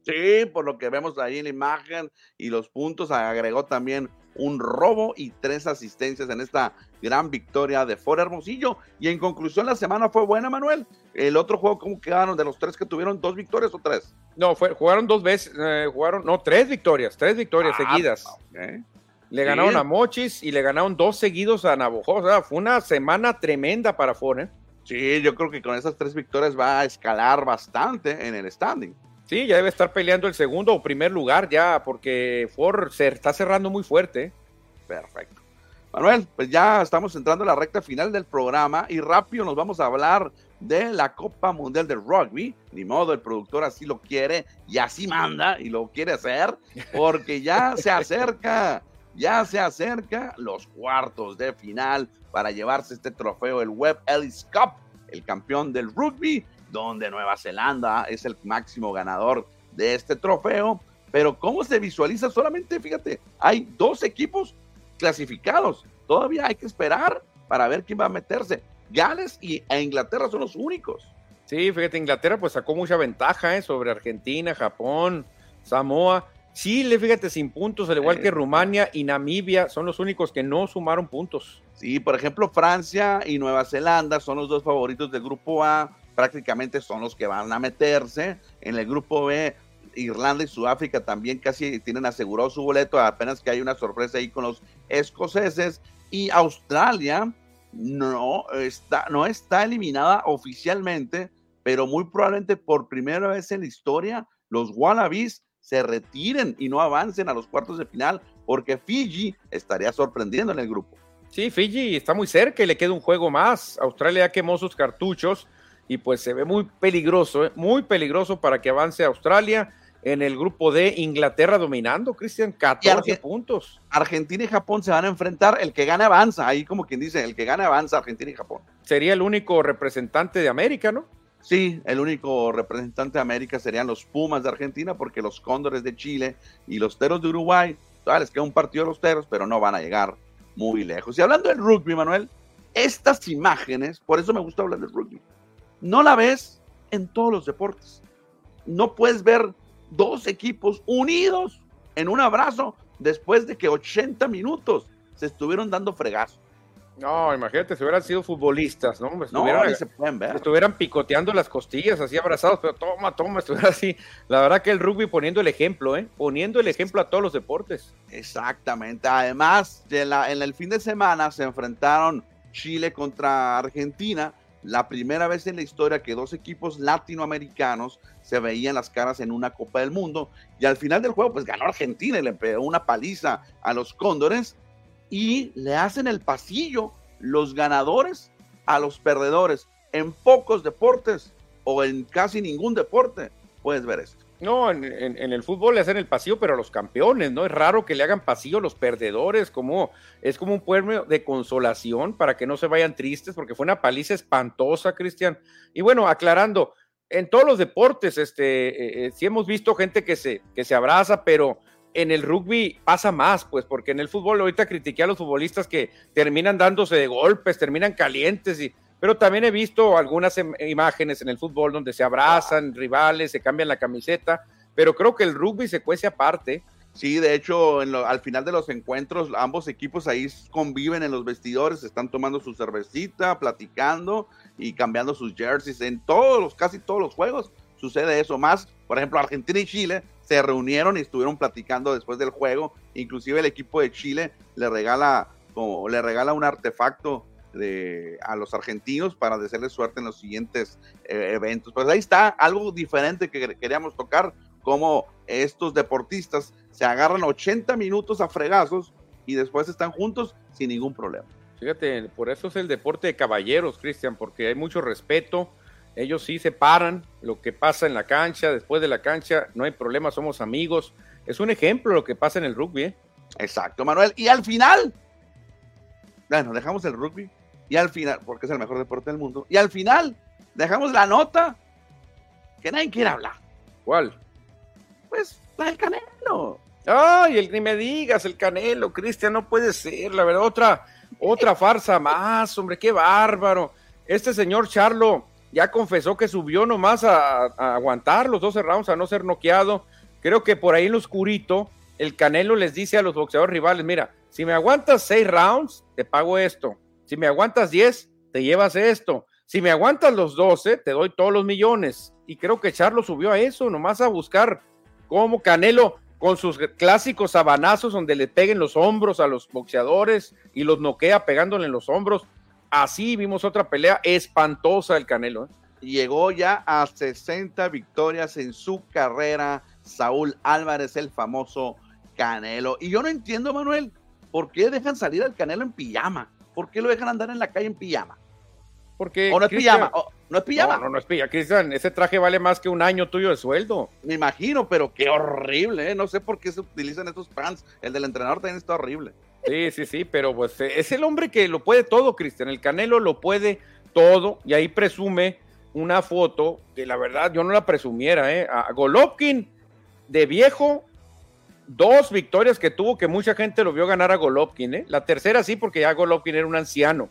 Sí, por lo que vemos ahí en la imagen y los puntos, agregó también un robo y tres asistencias en esta gran victoria de Ford Hermosillo. Y en conclusión, la semana fue buena, Manuel. El otro juego, ¿cómo quedaron? De los tres que tuvieron, ¿dos victorias o tres? No, fue, jugaron dos veces, eh, jugaron, no, tres victorias, tres victorias ah, seguidas. Le ganaron a Mochis y le ganaron dos seguidos a Navajo. O sea, fue una semana tremenda para Ford. ¿eh? Sí, yo creo que con esas tres victorias va a escalar bastante en el standing. Sí, ya debe estar peleando el segundo o primer lugar ya, porque Ford se está cerrando muy fuerte. Perfecto. Manuel, pues ya estamos entrando a la recta final del programa y rápido nos vamos a hablar de la Copa Mundial de Rugby. Ni modo, el productor así lo quiere y así manda y lo quiere hacer, porque ya se acerca, ya se acerca los cuartos de final para llevarse este trofeo, el Web Ellis Cup, el campeón del rugby donde Nueva Zelanda es el máximo ganador de este trofeo. Pero ¿cómo se visualiza? Solamente, fíjate, hay dos equipos clasificados. Todavía hay que esperar para ver quién va a meterse. Gales y e Inglaterra son los únicos. Sí, fíjate, Inglaterra pues sacó mucha ventaja ¿eh? sobre Argentina, Japón, Samoa. Chile, fíjate, sin puntos, al igual que Rumania y Namibia, son los únicos que no sumaron puntos. Sí, por ejemplo, Francia y Nueva Zelanda son los dos favoritos del grupo A prácticamente son los que van a meterse. En el grupo B, Irlanda y Sudáfrica también casi tienen asegurado su boleto, apenas que hay una sorpresa ahí con los escoceses. Y Australia no está, no está eliminada oficialmente, pero muy probablemente por primera vez en la historia los Wallabies se retiren y no avancen a los cuartos de final, porque Fiji estaría sorprendiendo en el grupo. Sí, Fiji está muy cerca y le queda un juego más. Australia quemó sus cartuchos y pues se ve muy peligroso, ¿eh? muy peligroso para que avance Australia en el grupo de Inglaterra dominando, Cristian, 14 puntos. Argentina y Japón se van a enfrentar, el que gane avanza, ahí como quien dice, el que gane avanza Argentina y Japón. Sería el único representante de América, ¿no? Sí, el único representante de América serían los Pumas de Argentina, porque los Cóndores de Chile y los Teros de Uruguay, todavía les queda un partido de los Teros, pero no van a llegar muy lejos. Y hablando del rugby, Manuel, estas imágenes, por eso me gusta hablar del rugby, no la ves en todos los deportes. No puedes ver dos equipos unidos en un abrazo después de que 80 minutos se estuvieron dando fregazo. No, imagínate si hubieran sido futbolistas, ¿no? Estuvieran, se pueden ver. Estuvieran picoteando las costillas, así abrazados, pero toma, toma, estuviera así. La verdad que el rugby poniendo el ejemplo, ¿eh? Poniendo el ejemplo a todos los deportes. Exactamente. Además, en, en el fin de semana se enfrentaron Chile contra Argentina la primera vez en la historia que dos equipos latinoamericanos se veían las caras en una Copa del Mundo y al final del juego pues ganó Argentina y le pegó una paliza a los Cóndores y le hacen el pasillo los ganadores a los perdedores. En pocos deportes o en casi ningún deporte puedes ver esto. No, en, el fútbol le hacen el pasillo, pero a los campeones, ¿no? Es raro que le hagan pasillo a los perdedores, como es como un pueblo de consolación para que no se vayan tristes, porque fue una paliza espantosa, Cristian. Y bueno, aclarando, en todos los deportes, este, eh, eh, sí hemos visto gente que se, que se abraza, pero en el rugby pasa más, pues, porque en el fútbol ahorita critiqué a los futbolistas que terminan dándose de golpes, terminan calientes y pero también he visto algunas imágenes en el fútbol donde se abrazan rivales, se cambian la camiseta, pero creo que el rugby se cuece aparte. Sí, de hecho, al final de los encuentros, ambos equipos ahí conviven en los vestidores, están tomando su cervecita, platicando y cambiando sus jerseys. En todos los, casi todos los juegos sucede eso. Más, por ejemplo, Argentina y Chile se reunieron y estuvieron platicando después del juego. Inclusive el equipo de Chile le regala, como, le regala un artefacto a los argentinos para desearles suerte en los siguientes eh, eventos. Pues ahí está algo diferente que queríamos tocar, como estos deportistas se agarran 80 minutos a fregazos y después están juntos sin ningún problema. Fíjate, por eso es el deporte de caballeros, Cristian, porque hay mucho respeto. Ellos sí se paran lo que pasa en la cancha, después de la cancha, no hay problema, somos amigos. Es un ejemplo lo que pasa en el rugby. ¿eh? Exacto, Manuel. Y al final, bueno, dejamos el rugby, y al final, porque es el mejor deporte del mundo, y al final dejamos la nota que nadie quiere hablar. ¿Cuál? Pues la del Canelo. Ay, el, ni me digas, el Canelo, Cristian, no puede ser, la verdad, otra, otra farsa más, hombre, qué bárbaro. Este señor Charlo ya confesó que subió nomás a, a aguantar los 12 rounds, a no ser noqueado. Creo que por ahí en lo oscurito, el Canelo les dice a los boxeadores rivales, mira, si me aguantas seis rounds, te pago esto. Si me aguantas 10, te llevas esto. Si me aguantas los 12, te doy todos los millones. Y creo que Charlo subió a eso, nomás a buscar cómo Canelo con sus clásicos sabanazos donde le peguen los hombros a los boxeadores y los noquea pegándole en los hombros. Así vimos otra pelea espantosa del Canelo. ¿eh? Llegó ya a 60 victorias en su carrera. Saúl Álvarez, el famoso Canelo. Y yo no entiendo, Manuel, por qué dejan salir al Canelo en pijama. ¿Por qué lo dejan andar en la calle en pijama? Porque o no es pijama, no es pijama. No, no, es pijama. Cristian, ese traje vale más que un año tuyo de sueldo. Me imagino, pero qué horrible, ¿eh? No sé por qué se utilizan estos pants. El del entrenador también está horrible. Sí, sí, sí, pero pues eh, es el hombre que lo puede todo, Cristian. El Canelo lo puede todo y ahí presume una foto que la verdad yo no la presumiera, ¿eh? A Golovkin de viejo dos victorias que tuvo que mucha gente lo vio ganar a Golovkin, ¿eh? La tercera sí, porque ya Golovkin era un anciano.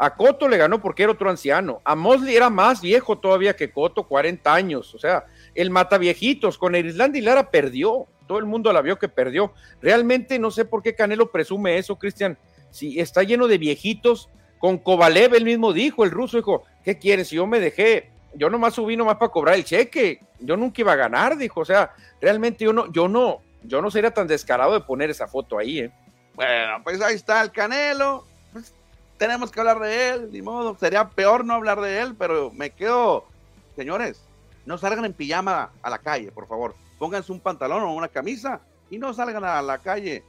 A Coto le ganó porque era otro anciano. A Mosley era más viejo todavía que Coto, 40 años. O sea, el mata viejitos con Erislandia y Lara perdió. Todo el mundo la vio que perdió. Realmente no sé por qué Canelo presume eso, Cristian. Si está lleno de viejitos, con Kovalev él mismo dijo, el ruso dijo, ¿qué quieres? Si yo me dejé, yo nomás subí nomás para cobrar el cheque. Yo nunca iba a ganar, dijo. O sea, realmente yo no, yo no, yo no sería tan descarado de poner esa foto ahí, ¿eh? Bueno, pues ahí está el Canelo. Pues tenemos que hablar de él, ni modo. Sería peor no hablar de él, pero me quedo. Señores, no salgan en pijama a la calle, por favor. Pónganse un pantalón o una camisa y no salgan a la calle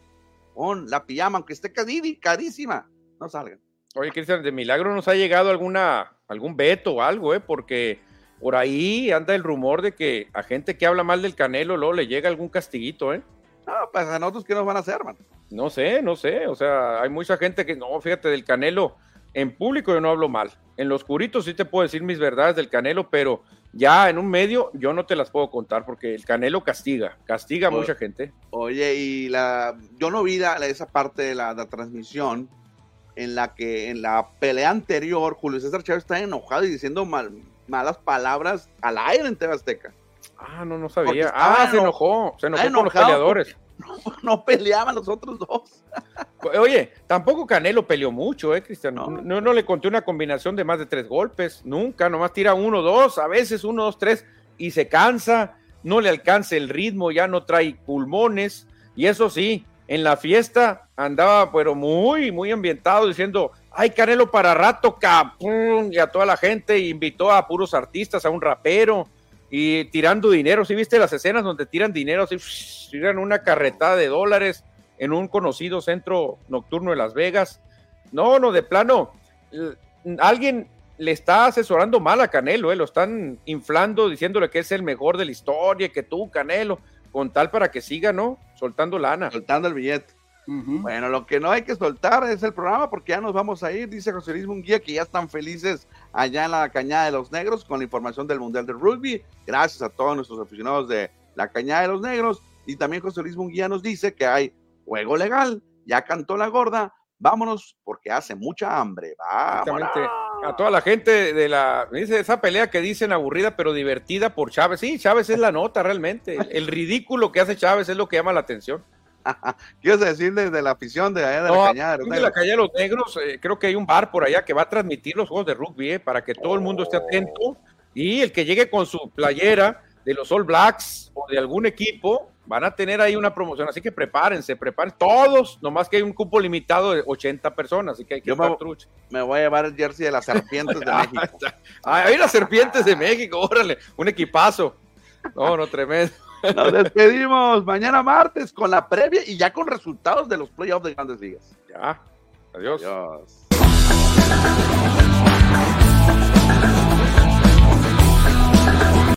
con la pijama, aunque esté carísima. No salgan. Oye, Cristian, de milagro nos ha llegado alguna, algún veto o algo, ¿eh? Porque por ahí anda el rumor de que a gente que habla mal del Canelo luego le llega algún castiguito, ¿eh? No, pues a nosotros, ¿qué nos van a hacer, man? No sé, no sé. O sea, hay mucha gente que, no, fíjate, del Canelo, en público yo no hablo mal. En los curitos sí te puedo decir mis verdades del Canelo, pero ya en un medio yo no te las puedo contar porque el Canelo castiga, castiga a mucha gente. Oye, y la, yo no vi esa parte de la, transmisión en la que en la pelea anterior Julio César Chávez está enojado y diciendo mal, malas palabras al aire en TV Azteca. Ah, no, no sabía. Ah, se enojó, se enojó con los peleadores. No, peleaban los otros dos. Oye, tampoco Canelo peleó mucho, ¿eh, Cristian? No. no. le conté una combinación de más de tres golpes, nunca, nomás tira uno, dos, a veces uno, dos, tres, y se cansa, no le alcanza el ritmo, ya no trae pulmones, y eso sí, en la fiesta andaba, pero muy, muy ambientado, diciendo, ay, Canelo para rato, capum, y a toda la gente, invitó a puros artistas, a un rapero, y tirando dinero. ¿Sí viste las escenas donde tiran dinero? Así, tiran una carretada de dólares. en un conocido centro nocturno de Las Vegas. No, no, de plano, alguien le está asesorando mal a Canelo, ¿eh? lo están inflando, diciéndole que es el mejor de la historia, que tú, Canelo, con tal para que siga, ¿no? Soltando lana. Soltando el billete. Bueno, lo que no hay que soltar es el programa porque ya nos vamos a ir, dice José Luis Munguía, que ya están felices allá en la Cañada de los Negros con la información del Mundial de Rugby. Gracias a todos nuestros aficionados de la Cañada de los Negros. Y también José Luis Munguía nos dice que hay juego legal, ya cantó la gorda, vámonos porque hace mucha hambre. Exactamente. A toda la gente de la, dice esa pelea que dicen aburrida pero divertida por Chávez. Sí, Chávez es la nota realmente. El ridículo que hace Chávez es lo que llama la atención. Quiero decir desde la afición de allá de la Cañada de los Negros. la Cañada de los Negros, eh, creo que hay un bar por allá que va a transmitir los juegos de rugby eh, para que todo el mundo esté atento y el que llegue con su playera de los All Blacks o de algún equipo van a tener ahí una promoción, así que prepárense, preparen todos, nomás que hay un cupo limitado de 80 personas, así que hay que estar me, me voy a llevar el jersey de las serpientes de México. hay las serpientes de México, órale, un equipazo. No, no, tremendo. Nos despedimos mañana martes con la previa y ya con resultados de los playoffs de Grandes Ligas. Ya. Adiós. Adiós.